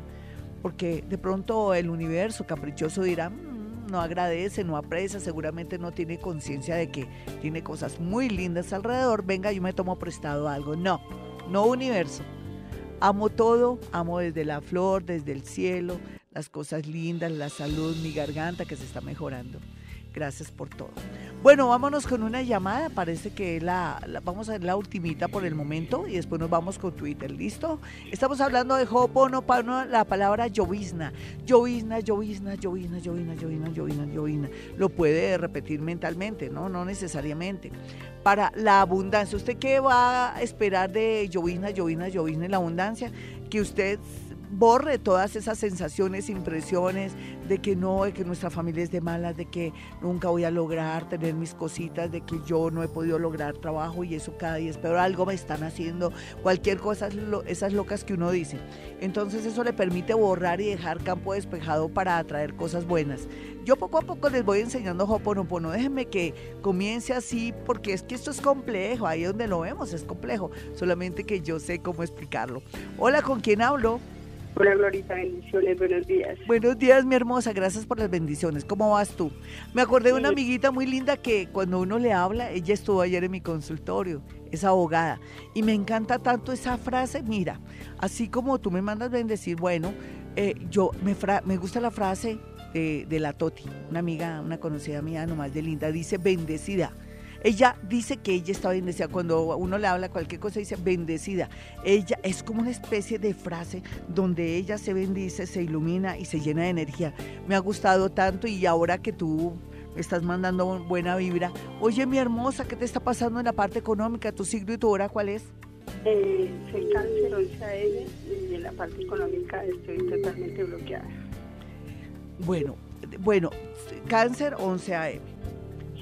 porque de pronto el universo caprichoso dirá, "Mm, no agradece, no aprecia, seguramente no tiene conciencia de que tiene cosas muy lindas alrededor, venga, yo me tomo prestado algo. No, no universo. Amo todo, amo desde la flor, desde el cielo, las cosas lindas, la salud, mi garganta que se está mejorando. Gracias por todo. Bueno, vámonos con una llamada. Parece que la, la- vamos a ver la ultimita por el momento y después nos vamos con Twitter. ¿Listo? Estamos hablando de Ho'oponopono, la palabra llovizna. Llovizna, llovizna, llovizna, llovizna, llovizna, llovizna, llovizna. Lo puede repetir mentalmente, ¿no? No necesariamente. Para la abundancia, ¿usted qué va a esperar de llovizna, llovizna, llovizna y la abundancia? Que usted borre todas esas sensaciones, impresiones de que no, de que nuestra familia es de malas, de que nunca voy a lograr tener mis cositas, de que yo no he podido lograr trabajo y eso cada día es algo me están haciendo, cualquier cosa, esas locas que uno dice. Entonces eso le permite borrar y dejar campo despejado para atraer cosas buenas. Yo poco a poco les voy enseñando Hoponopono, déjenme que comience así porque es que esto es complejo, ahí donde lo vemos es complejo, solamente que yo sé cómo explicarlo. Hola, ¿con quién hablo? Hola Glorita, bendiciones, buenos días. Buenos días, mi hermosa, gracias por las bendiciones. ¿Cómo vas tú? Me acordé de una amiguita muy linda que cuando uno le habla, ella estuvo ayer en mi consultorio, es abogada, y me encanta tanto esa frase, mira, así como tú me mandas bendecir, bueno, eh, yo me, fra- me gusta la frase de, de la Toti, una amiga, una conocida mía, nomás de linda, dice bendecida. Ella dice que ella está bendecida. Cuando uno le habla cualquier cosa, dice bendecida. Ella es como una especie de frase donde ella se bendice, se ilumina y se llena de energía. Me ha gustado tanto y ahora que tú estás mandando buena vibra. Oye, mi hermosa, ¿qué te está pasando en la parte económica? ¿Tu signo y tu hora cuál es? Eh, soy cáncer 11 AM y en la parte económica estoy totalmente bloqueada. Bueno, bueno, cáncer 11 AM.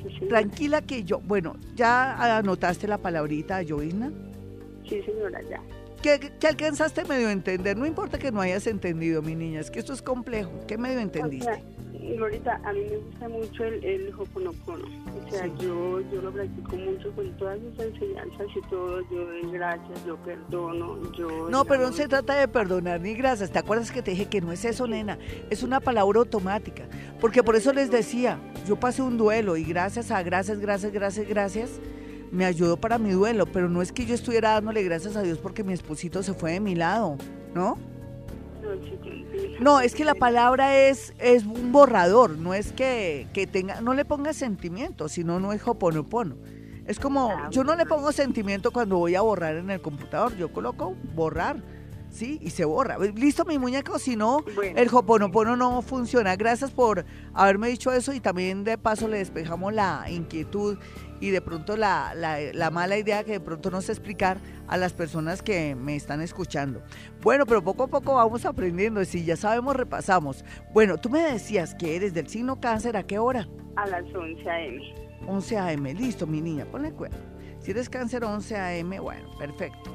Sí. Tranquila que yo, bueno, ¿ya anotaste la palabrita, Jovisna? Sí, señora, ya. ¿Qué, qué alcanzaste medio a entender? No importa que no hayas entendido, mi niña, es que esto es complejo. ¿Qué medio entendiste? O sea, Glorita, a mí me gusta mucho el, el Hoponopono. O sea, Sí. yo, yo lo practico mucho con todas sus enseñanzas y todo. Yo doy gracias, yo perdono, yo... No, pero no se trata de perdonar ni gracias. ¿Te acuerdas que te dije que no es eso, nena? Es una palabra automática. Porque por eso les decía, yo pasé un duelo y gracias a gracias, gracias, gracias, gracias, me ayudó para mi duelo. Pero no es que yo estuviera dándole gracias a Dios porque mi esposito se fue de mi lado, ¿no? No, sí. No, es que la palabra es, es un borrador, no es que, que tenga, no le ponga sentimiento, sino no es hoponopono. Es como, Ah, yo no le pongo sentimiento cuando voy a borrar en el computador, yo coloco borrar ¿sí? Y se borra. Listo, mi muñeco, si no, Bueno. el hoponopono no funciona. Gracias por haberme dicho eso y también de paso le despejamos la inquietud y de pronto la, la, la mala idea que de pronto no sé explicar a las personas que me están escuchando. Bueno, pero poco a poco vamos aprendiendo. Si ya sabemos, repasamos. Bueno, tú me decías que eres del signo cáncer, ¿a qué hora? A las 11 a.m. 11 a.m. Listo, mi niña, ponle cuidado. Si eres cáncer 11 a.m., bueno, perfecto.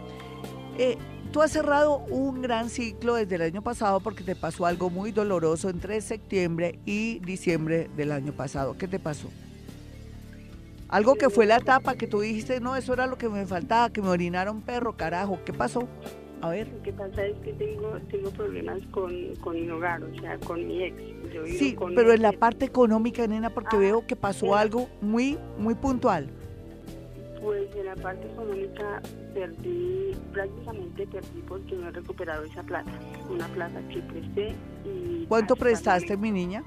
Eh, tú has cerrado un gran ciclo desde el año pasado porque te pasó algo muy doloroso entre septiembre y diciembre del año pasado. ¿Qué te pasó? Algo que fue la etapa que tú dijiste, no, eso era lo que me faltaba, que me orinaron perro, carajo. ¿Qué pasó? A ver. Lo que pasa es que tengo, tengo problemas con, con mi hogar, o sea, con mi ex. Yo Sí, con pero en la parte económica, nena, porque Ah, veo que pasó algo muy, muy puntual. Pues en la parte económica perdí, prácticamente perdí porque no he recuperado esa plata. Una plata que presté y... ¿Cuánto prestaste, mi niña?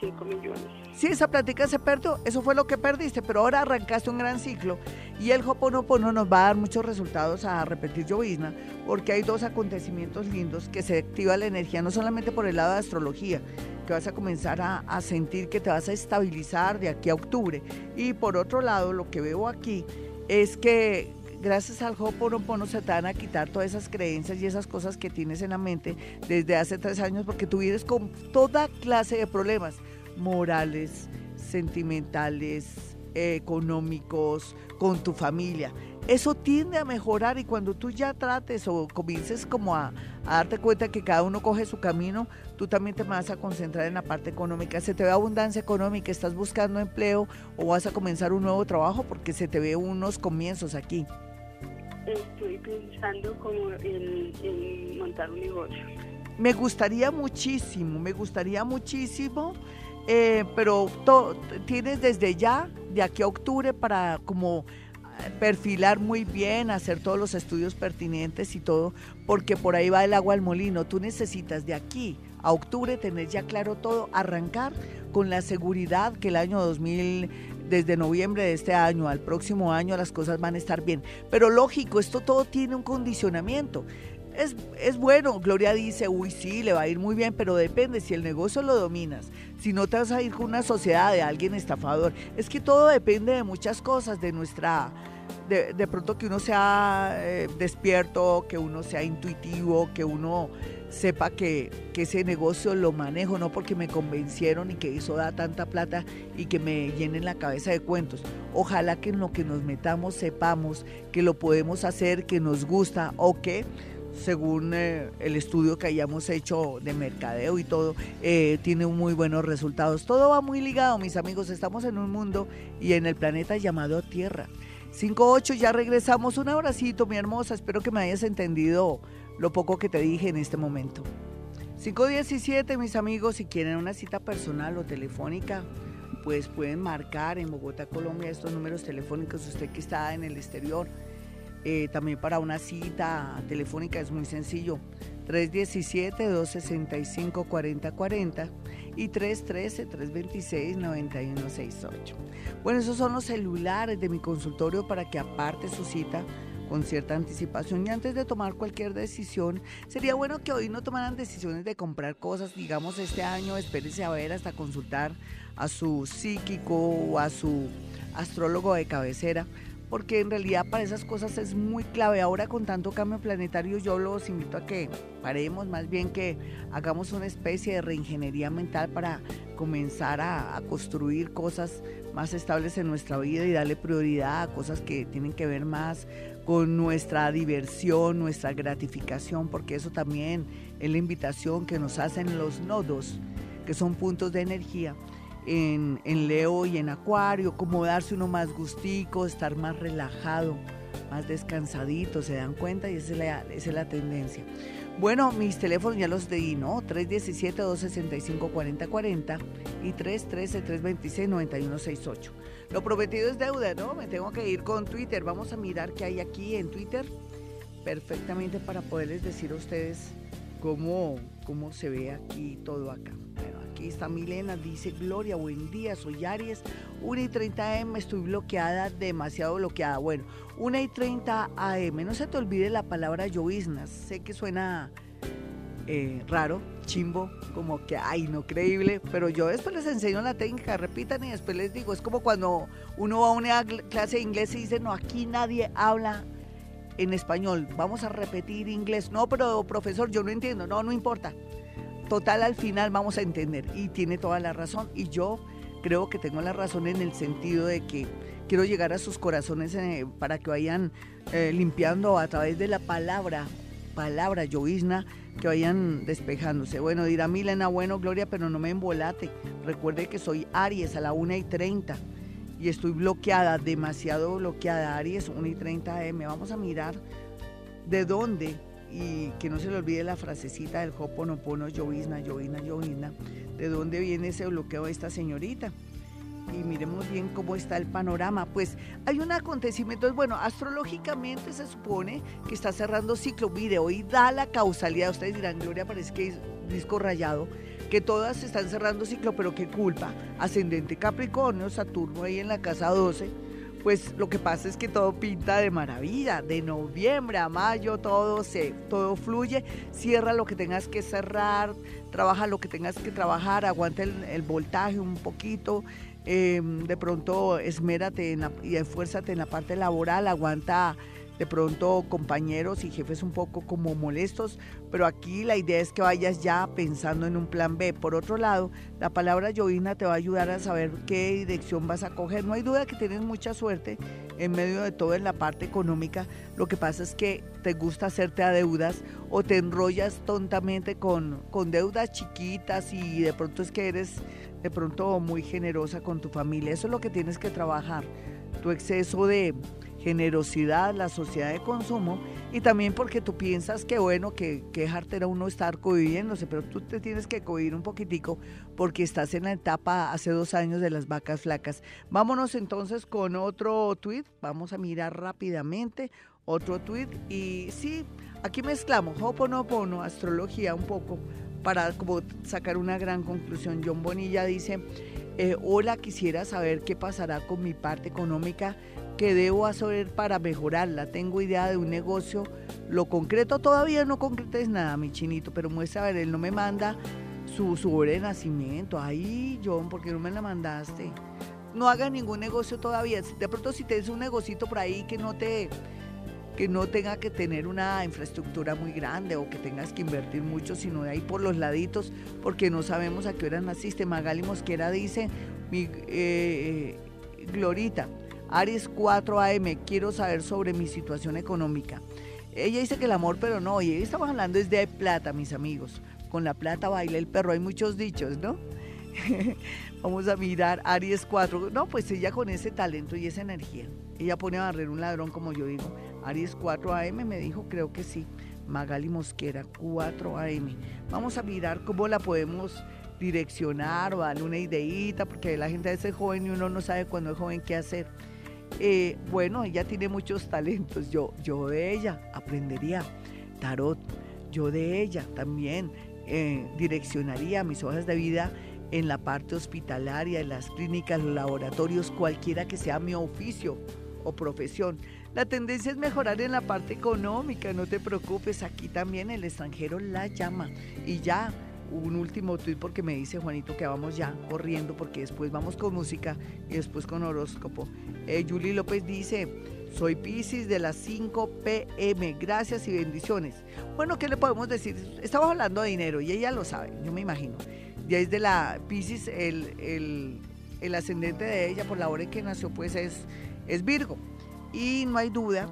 Cinco millones. Sí, esa plática se perdió, eso fue lo que perdiste, pero ahora arrancaste un gran ciclo y el Hoponopono nos va a dar muchos resultados a repetir llovizna, porque hay dos acontecimientos lindos que se activa la energía, no solamente por el lado de astrología, que vas a comenzar a, sentir que te vas a estabilizar de aquí a octubre, y por otro lado, lo que veo aquí es que gracias al Hoponopono se te van a quitar todas esas creencias y esas cosas que tienes en la mente desde hace tres años, porque tú vienes con toda clase de problemas morales, sentimentales, económicos, con tu familia. Eso tiende a mejorar y cuando tú ya trates o comiences como a, a darte cuenta que cada uno coge su camino, tú también te vas a concentrar en la parte económica. Se te ve abundancia económica, estás buscando empleo o vas a comenzar un nuevo trabajo porque se te ve unos comienzos aquí. Estoy pensando como en, en montar un negocio. Me gustaría muchísimo, me gustaría muchísimo, eh, pero tienes desde ya, de aquí a octubre, para como eh, perfilar muy bien, hacer todos los estudios pertinentes y todo, porque por ahí va el agua al molino. Tú necesitas de aquí a octubre tener ya claro todo, arrancar con la seguridad que el año 2000, desde noviembre de este año al próximo año, las cosas van a estar bien. Pero lógico, esto todo tiene un condicionamiento. Es, es bueno, Gloria dice, uy, sí, le va a ir muy bien, pero depende si el negocio lo dominas, si no te vas a ir con una sociedad de alguien estafador. Es que todo depende de muchas cosas, de nuestra, de, de pronto que uno sea eh, despierto, que uno sea intuitivo, que uno sepa que, que ese negocio lo manejo, no porque me convencieron y que eso da tanta plata y que me llenen la cabeza de cuentos. Ojalá que en lo que nos metamos sepamos que lo podemos hacer, que nos gusta o que según eh, el estudio que hayamos hecho de mercadeo y todo, eh, tiene muy buenos resultados. Todo va muy ligado, mis amigos. Estamos en un mundo y en el planeta llamado Tierra. 5-8, ya regresamos. Un abracito, mi hermosa. Espero que me hayas entendido lo poco que te dije en este momento. 517, mis amigos, si quieren una cita personal o telefónica, pues pueden marcar en Bogotá, Colombia, estos números telefónicos, usted que está en el exterior. Eh, también para una cita telefónica es muy sencillo. 317-265-4040 y 313-326-9168. Bueno, esos son los celulares de mi consultorio para que aparte su cita con cierta anticipación y antes de tomar cualquier decisión, sería bueno que hoy no tomaran decisiones de comprar cosas, digamos este año, espérese a ver hasta consultar a su psíquico o a su astrólogo de cabecera, porque en realidad para esas cosas es muy clave. Ahora con tanto cambio planetario yo los invito a que paremos, más bien que hagamos una especie de reingeniería mental para comenzar a, construir cosas más estables en nuestra vida y darle prioridad a cosas que tienen que ver más con nuestra diversión, nuestra gratificación, porque eso también es la invitación que nos hacen los nodos, que son puntos de energía en, Leo y en Acuario, como darse uno más gustico, estar más relajado, más descansadito, se dan cuenta y esa es la, es la tendencia. Bueno, mis teléfonos ya los di, ¿no? 317-265-4040 y 313-326-9168. Lo prometido es deuda, ¿no? Me tengo que ir con Twitter. Vamos a mirar qué hay aquí en Twitter perfectamente para poderles decir a ustedes cómo, cómo se ve aquí todo acá. Bueno, aquí está Milena, dice Gloria, buen día, soy Aries, 1 y 30 AM, estoy bloqueada, demasiado bloqueada. Bueno, 1 y 30 AM, no se te olvide la palabra lloviznas, sé que suena eh, raro, chimbo, como que, ay, no creíble, pero yo después les enseño la técnica, repitan y después les digo, es como cuando uno va a una clase de inglés y dice, no, aquí nadie habla en español, vamos a repetir inglés, no, pero profesor, yo no entiendo, no, no importa. Total, al final vamos a entender y tiene toda la razón y yo creo que tengo la razón en el sentido de que quiero llegar a sus corazones eh, para que vayan eh, limpiando a través de la palabra, palabra llovizna, que vayan despejándose. Bueno, dirá Milena, bueno, Gloria, pero no me embolate. Recuerde que soy Aries a la 1 y 30 y estoy bloqueada, demasiado bloqueada. Aries 1 y 30 M. Vamos a mirar de dónde y que no se le olvide la frasecita del Hoponopono, llovizna, llovizna, llovizna. ¿De dónde viene ese bloqueo de esta señorita? y miremos bien cómo está el panorama. Pues hay un acontecimiento, bueno, astrológicamente se supone que está cerrando ciclo. Mire, hoy da la causalidad, ustedes dirán, Gloria, parece que es disco rayado, que todas están cerrando ciclo, pero qué culpa. Ascendente Capricornio, Saturno ahí en la casa 12 pues lo que pasa es que todo pinta de maravilla, de noviembre a mayo todo se todo fluye, cierra lo que tengas que cerrar, trabaja lo que tengas que trabajar, aguanta el, voltaje un poquito, Em, de pronto esmérate y esfuérzate en la parte laboral, aguanta de pronto compañeros y jefes un poco como molestos, pero aquí la idea es que vayas ya pensando en un plan B. Por otro lado, la palabra llovina te va a ayudar a saber qué dirección vas a coger. No hay duda que tienes mucha suerte en medio de todo en la parte económica. Lo que pasa es que te gusta hacerte a deudas o te enrollas tontamente con, con deudas chiquitas y de pronto es que eres de pronto muy generosa con tu familia. Eso es lo que tienes que trabajar. Tu exceso de generosidad, la sociedad de consumo y también porque tú piensas que bueno, que, que era uno estar cohibiéndose, pero tú te tienes que cohibir un poquitico porque estás en la etapa hace dos años de las vacas flacas. Vámonos entonces con otro tweet, vamos a mirar rápidamente otro tweet y sí, aquí mezclamos Hoponopono, astrología un poco para como sacar una gran conclusión. John Bonilla dice, eh, hola, quisiera saber qué pasará con mi parte económica, qué debo hacer para mejorarla. Tengo idea de un negocio, lo concreto todavía no concretes nada, mi chinito, pero muestra, ver, él no me manda su, su hora de nacimiento. Ay, John, ¿por qué no me la mandaste? No hagas ningún negocio todavía. De pronto si tienes un negocito por ahí que no te que no tenga que tener una infraestructura muy grande o que tengas que invertir mucho, sino de ahí por los laditos, porque no sabemos a qué hora naciste. Magali Mosquera dice, mi, eh, Glorita, Aries 4 AM, quiero saber sobre mi situación económica. Ella dice que el amor, pero no, y estamos hablando es de plata, mis amigos. Con la plata baila el perro, hay muchos dichos, ¿no? Vamos a mirar Aries 4. No, pues ella con ese talento y esa energía. Ella pone a barrer un ladrón, como yo digo. Aries 4 AM me dijo, creo que sí. Magali Mosquera 4 AM. Vamos a mirar cómo la podemos direccionar o darle una ideita, porque la gente es joven y uno no sabe cuando es joven qué hacer. Eh, bueno, ella tiene muchos talentos. Yo, yo de ella aprendería tarot. Yo de ella también eh, direccionaría mis hojas de vida en la parte hospitalaria, en las clínicas, los laboratorios, cualquiera que sea mi oficio o profesión. La tendencia es mejorar en la parte económica, no te preocupes, aquí también el extranjero la llama. Y ya, un último tweet porque me dice Juanito que vamos ya corriendo porque después vamos con música y después con horóscopo. Eh, Julie López dice, soy Pisces de las 5 pm, gracias y bendiciones. Bueno, ¿qué le podemos decir? Estamos hablando de dinero y ella lo sabe, yo me imagino. Ya es de la Pisces, el, el, ascendente de ella por la hora en que nació pues es, es Virgo y no hay duda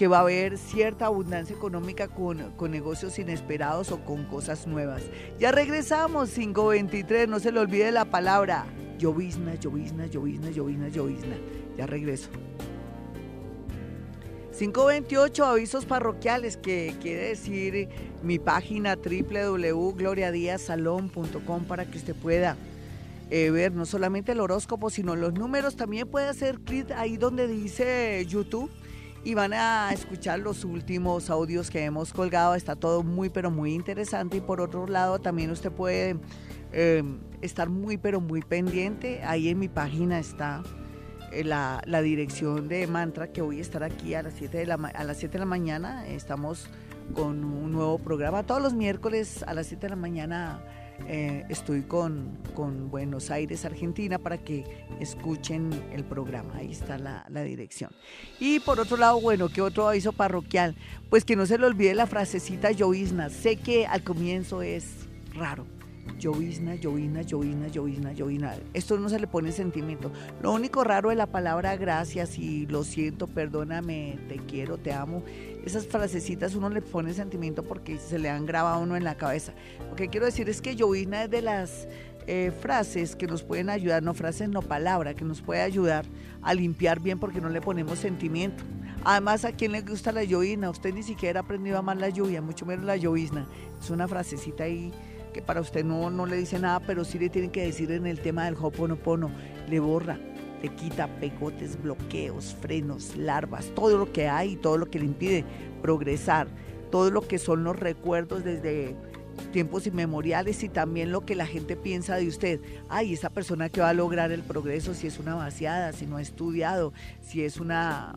que va a haber cierta abundancia económica con, negocios inesperados o con cosas nuevas. Ya regresamos, 523, no se le olvide la palabra llovizna, llovizna, llovizna, llovizna, llovizna. Ya regreso. 528 avisos parroquiales, que quiere decir mi página www.gloriadiasalón.com para que usted pueda eh, ver no solamente el horóscopo, sino los números. También puede hacer clic ahí donde dice YouTube y van a escuchar los últimos audios que hemos colgado. Está todo muy, pero muy interesante. Y por otro lado, también usted puede eh, estar muy, pero muy pendiente. Ahí en mi página está eh, la, dirección de Mantra, que voy a estar aquí a las 7 de la, a las 7 de la mañana. Estamos con un nuevo programa. Todos los miércoles a las 7 de la mañana eh, estoy con, con, Buenos Aires, Argentina, para que escuchen el programa. Ahí está la, dirección. Y por otro lado, bueno, ¿qué otro aviso parroquial? Pues que no se le olvide la frasecita llovizna. Sé que al comienzo es raro llovizna, llovizna, llovizna, llovizna, llovizna. Esto no se le pone sentimiento. Lo único raro es la palabra gracias y lo siento, perdóname, te quiero, te amo. Esas frasecitas uno le pone sentimiento porque se le han grabado a uno en la cabeza. Lo que quiero decir es que llovizna es de las eh, frases que nos pueden ayudar, no frases, no palabra, que nos puede ayudar a limpiar bien porque no le ponemos sentimiento. Además, ¿a quién le gusta la llovizna? Usted ni siquiera ha aprendido a amar la lluvia, mucho menos la llovizna. Es una frasecita ahí que para usted no, no le dice nada, pero sí le tienen que decir en el tema del Hoponopono, le borra, le quita pegotes, bloqueos, frenos, larvas, todo lo que hay, todo lo que le impide progresar, todo lo que son los recuerdos desde tiempos inmemoriales y también lo que la gente piensa de usted. Ay, esa persona que va a lograr el progreso si es una vaciada, si no ha estudiado, si es una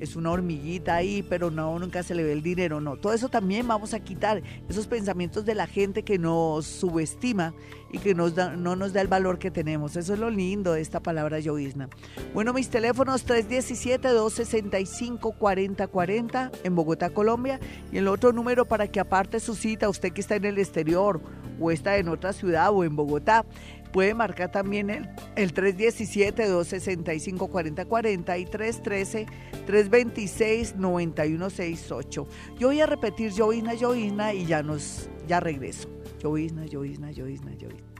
es una hormiguita ahí, pero no, nunca se le ve el dinero, no. Todo eso también vamos a quitar, esos pensamientos de la gente que nos subestima y que nos no nos da el valor que tenemos. Eso es lo lindo de esta palabra llovizna. Bueno, mis teléfonos 317-265-4040 en Bogotá, Colombia, y el otro número para que aparte su cita, usted que está en el exterior o está en otra ciudad o en Bogotá, Puede marcar también el, el 317-265-4040 y 313-326-9168. Yo voy a repetir llovizna, llovizna y ya nos, ya regreso. Llovizna, llovizna, llovizna, llovizna.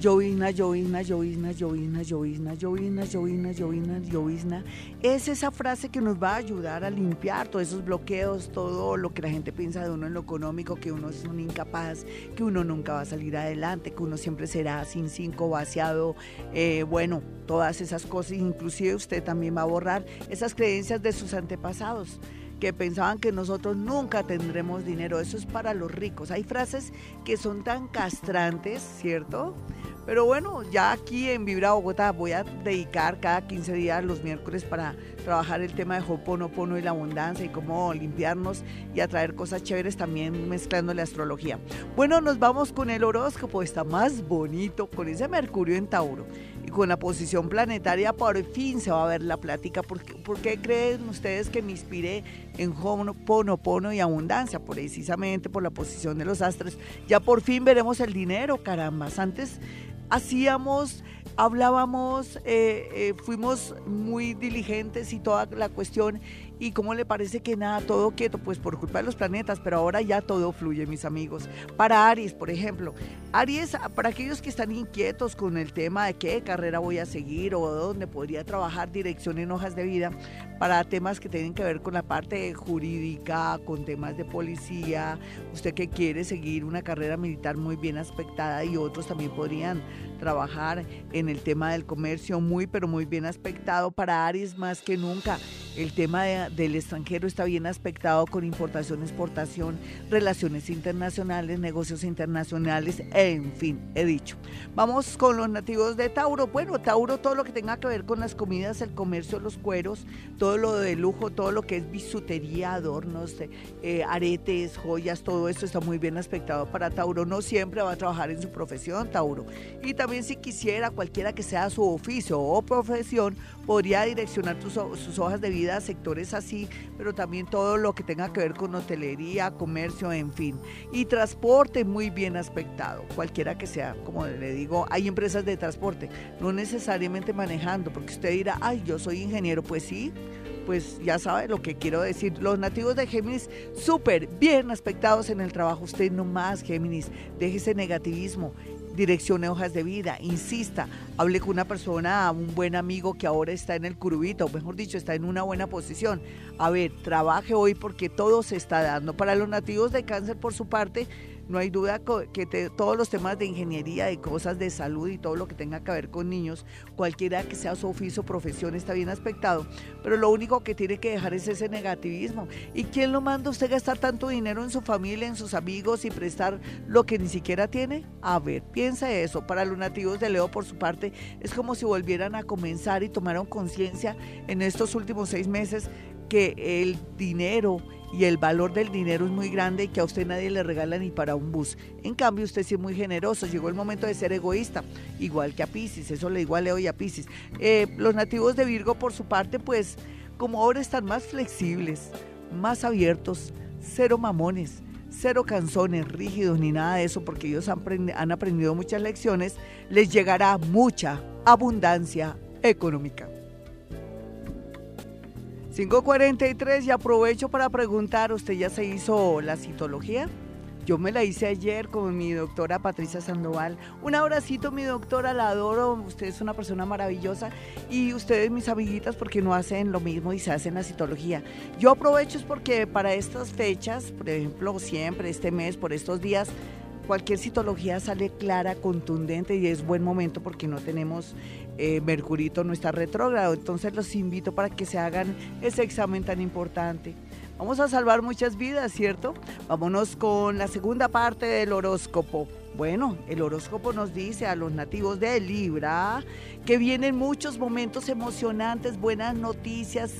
Llovizna, llovizna, llovizna, llovizna, llovizna, llovizna, llovizna, llovizna, llovizna. Es esa frase que nos va a ayudar a limpiar todos esos bloqueos, todo lo que la gente piensa de uno en lo económico, que uno es un incapaz, que uno nunca va a salir adelante, que uno siempre será sin cinco, vaciado, eh, bueno, todas esas cosas. Inclusive usted también va a borrar esas creencias de sus antepasados que pensaban que nosotros nunca tendremos dinero. Eso es para los ricos. Hay frases que son tan castrantes, ¿cierto? Pero bueno, ya aquí en Vibra Bogotá voy a dedicar cada 15 días los miércoles para trabajar el tema de Hoponopono y la abundancia y cómo limpiarnos y atraer cosas chéveres también mezclando la astrología. Bueno, nos vamos con el horóscopo, está más bonito con ese Mercurio en Tauro y con la posición planetaria por fin se va a ver la plática. ¿Por qué, creen ustedes que me inspiré en Hoponopono y abundancia? Precisamente por la posición de los astros. Ya por fin veremos el dinero, caramba. Antes hacíamos, hablábamos, eh, eh, fuimos muy diligentes y toda la cuestión ¿Y cómo le parece que nada, todo quieto? Pues por culpa de los planetas, pero ahora ya todo fluye, mis amigos. Para Aries, por ejemplo. Aries, para aquellos que están inquietos con el tema de qué carrera voy a seguir o dónde podría trabajar, dirección en hojas de vida, para temas que tienen que ver con la parte jurídica, con temas de policía, usted que quiere seguir una carrera militar muy bien aspectada y otros también podrían trabajar en el tema del comercio muy, pero muy bien aspectado para Aries más que nunca. El tema del extranjero está bien aspectado con importación, exportación, relaciones internacionales, negocios internacionales, en fin, he dicho. Vamos con los nativos de Tauro. Bueno, Tauro, todo lo que tenga que ver con las comidas, el comercio, los cueros, todo lo de lujo, todo lo que es bisutería, adornos, eh, aretes, joyas, todo esto está muy bien aspectado para Tauro. No siempre va a trabajar en su profesión, Tauro. Y también si quisiera, cualquiera que sea su oficio o profesión, podría direccionar sus hojas de vida sectores así, pero también todo lo que tenga que ver con hotelería, comercio, en fin. Y transporte muy bien aspectado, cualquiera que sea, como le digo, hay empresas de transporte, no necesariamente manejando, porque usted dirá, ay, yo soy ingeniero, pues sí, pues ya sabe lo que quiero decir. Los nativos de Géminis, súper bien aspectados en el trabajo. Usted no más, Géminis, deje ese negativismo direccione hojas de vida, insista, hable con una persona, un buen amigo que ahora está en el curubito, mejor dicho, está en una buena posición. A ver, trabaje hoy porque todo se está dando. Para los nativos de cáncer, por su parte, No hay duda que todos los temas de ingeniería, de cosas de salud y todo lo que tenga que ver con niños, cualquiera que sea su oficio o profesión está bien aspectado, pero lo único que tiene que dejar es ese negativismo. ¿Y quién lo manda a usted gastar tanto dinero en su familia, en sus amigos y prestar lo que ni siquiera tiene? A ver, piensa eso. Para los nativos de Leo, por su parte, es como si volvieran a comenzar y tomaron conciencia en estos últimos seis meses que el dinero y el valor del dinero es muy grande y que a usted nadie le regala ni para un bus. En cambio, usted es muy generoso. Llegó el momento de ser egoísta, igual que a Pisces. Eso le igual a Leo y a Pisces. Eh, los nativos de Virgo, por su parte, pues como ahora están más flexibles, más abiertos, cero mamones, cero canzones rígidos ni nada de eso, porque ellos han, han aprendido muchas lecciones, les llegará mucha abundancia económica. 543 y aprovecho para preguntar, ¿usted ya se hizo la citología? Yo me la hice ayer con mi doctora Patricia Sandoval. Un abracito, mi doctora, la adoro. Usted es una persona maravillosa. Y ustedes, mis amiguitas, porque no hacen lo mismo y se hacen la citología. Yo aprovecho es porque para estas fechas, por ejemplo, siempre, este mes, por estos días, cualquier citología sale clara, contundente y es buen momento porque no tenemos eh, Mercurito no está retrógrado. Entonces los invito para que se hagan ese examen tan importante. Vamos a salvar muchas vidas, ¿cierto? Vámonos con la segunda parte del horóscopo. Bueno, el horóscopo nos dice a los nativos de Libra que vienen muchos momentos emocionantes, buenas noticias,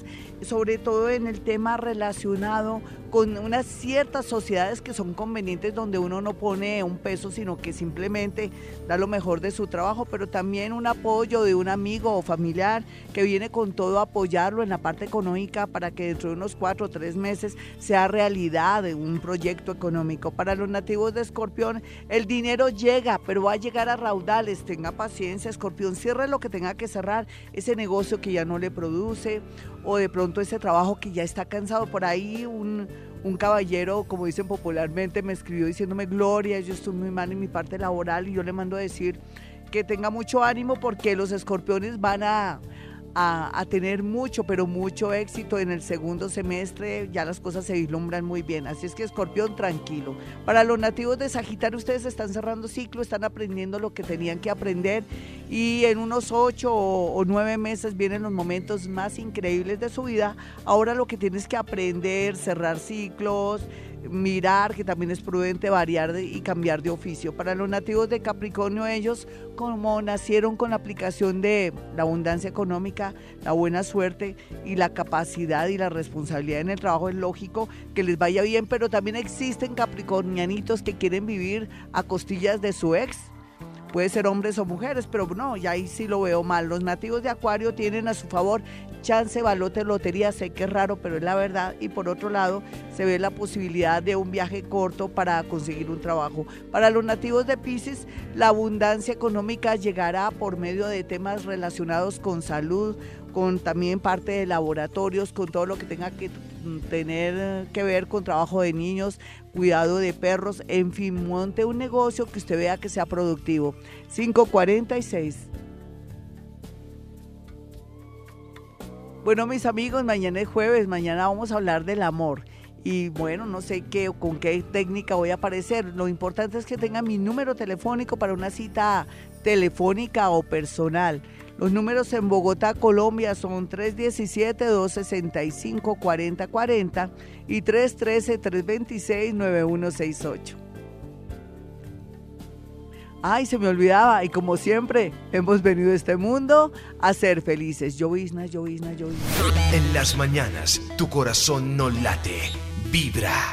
sobre todo en el tema relacionado con unas ciertas sociedades que son convenientes donde uno no pone un peso, sino que simplemente da lo mejor de su trabajo, pero también un apoyo de un amigo o familiar que viene con todo a apoyarlo en la parte económica para que dentro de unos cuatro o tres meses sea realidad un proyecto económico. Para los nativos de Escorpión, el dinero llega, pero va a llegar a raudales. Tenga paciencia, Escorpión, cierre lo que tenga que cerrar, ese negocio que ya no le produce o de pronto ese trabajo que ya está cansado. Por ahí un, un caballero, como dicen popularmente, me escribió diciéndome, Gloria, yo estoy muy mal en mi parte laboral y yo le mando a decir que tenga mucho ánimo porque los escorpiones van a, a, tener mucho, pero mucho éxito en el segundo semestre. Ya las cosas se vislumbran muy bien. Así es que escorpión, tranquilo. Para los nativos de Sagitario, ustedes están cerrando ciclo, están aprendiendo lo que tenían que aprender y en unos ocho o, nueve meses vienen los momentos más increíbles de su vida. Ahora lo que tienes que aprender, cerrar ciclos, mirar que también es prudente variar y cambiar de oficio. Para los nativos de Capricornio, ellos como nacieron con la aplicación de la abundancia económica, la buena suerte y la capacidad y la responsabilidad en el trabajo, es lógico que les vaya bien, pero también existen capricornianitos que quieren vivir a costillas de su ex puede ser hombres o mujeres, pero no, ya ahí sí lo veo mal. Los nativos de Acuario tienen a su favor chance, balote, lotería, sé que es raro, pero es la verdad. Y por otro lado, se ve la posibilidad de un viaje corto para conseguir un trabajo. Para los nativos de Pisces, la abundancia económica llegará por medio de temas relacionados con salud, con también parte de laboratorios, con todo lo que tenga que tener que ver con trabajo de niños, cuidado de perros, en fin, monte un negocio que usted vea que sea productivo. 546. Bueno, mis amigos, mañana es jueves, mañana vamos a hablar del amor. Y bueno, no sé qué con qué técnica voy a aparecer. Lo importante es que tenga mi número telefónico para una cita telefónica o personal. Los números en Bogotá, Colombia son 317-265-4040 y 313-326-9168. Ay, se me olvidaba. Y como siempre, hemos venido a este mundo a ser felices. Llovizna, llovizna, llovizna. En las mañanas, tu corazón no late, vibra.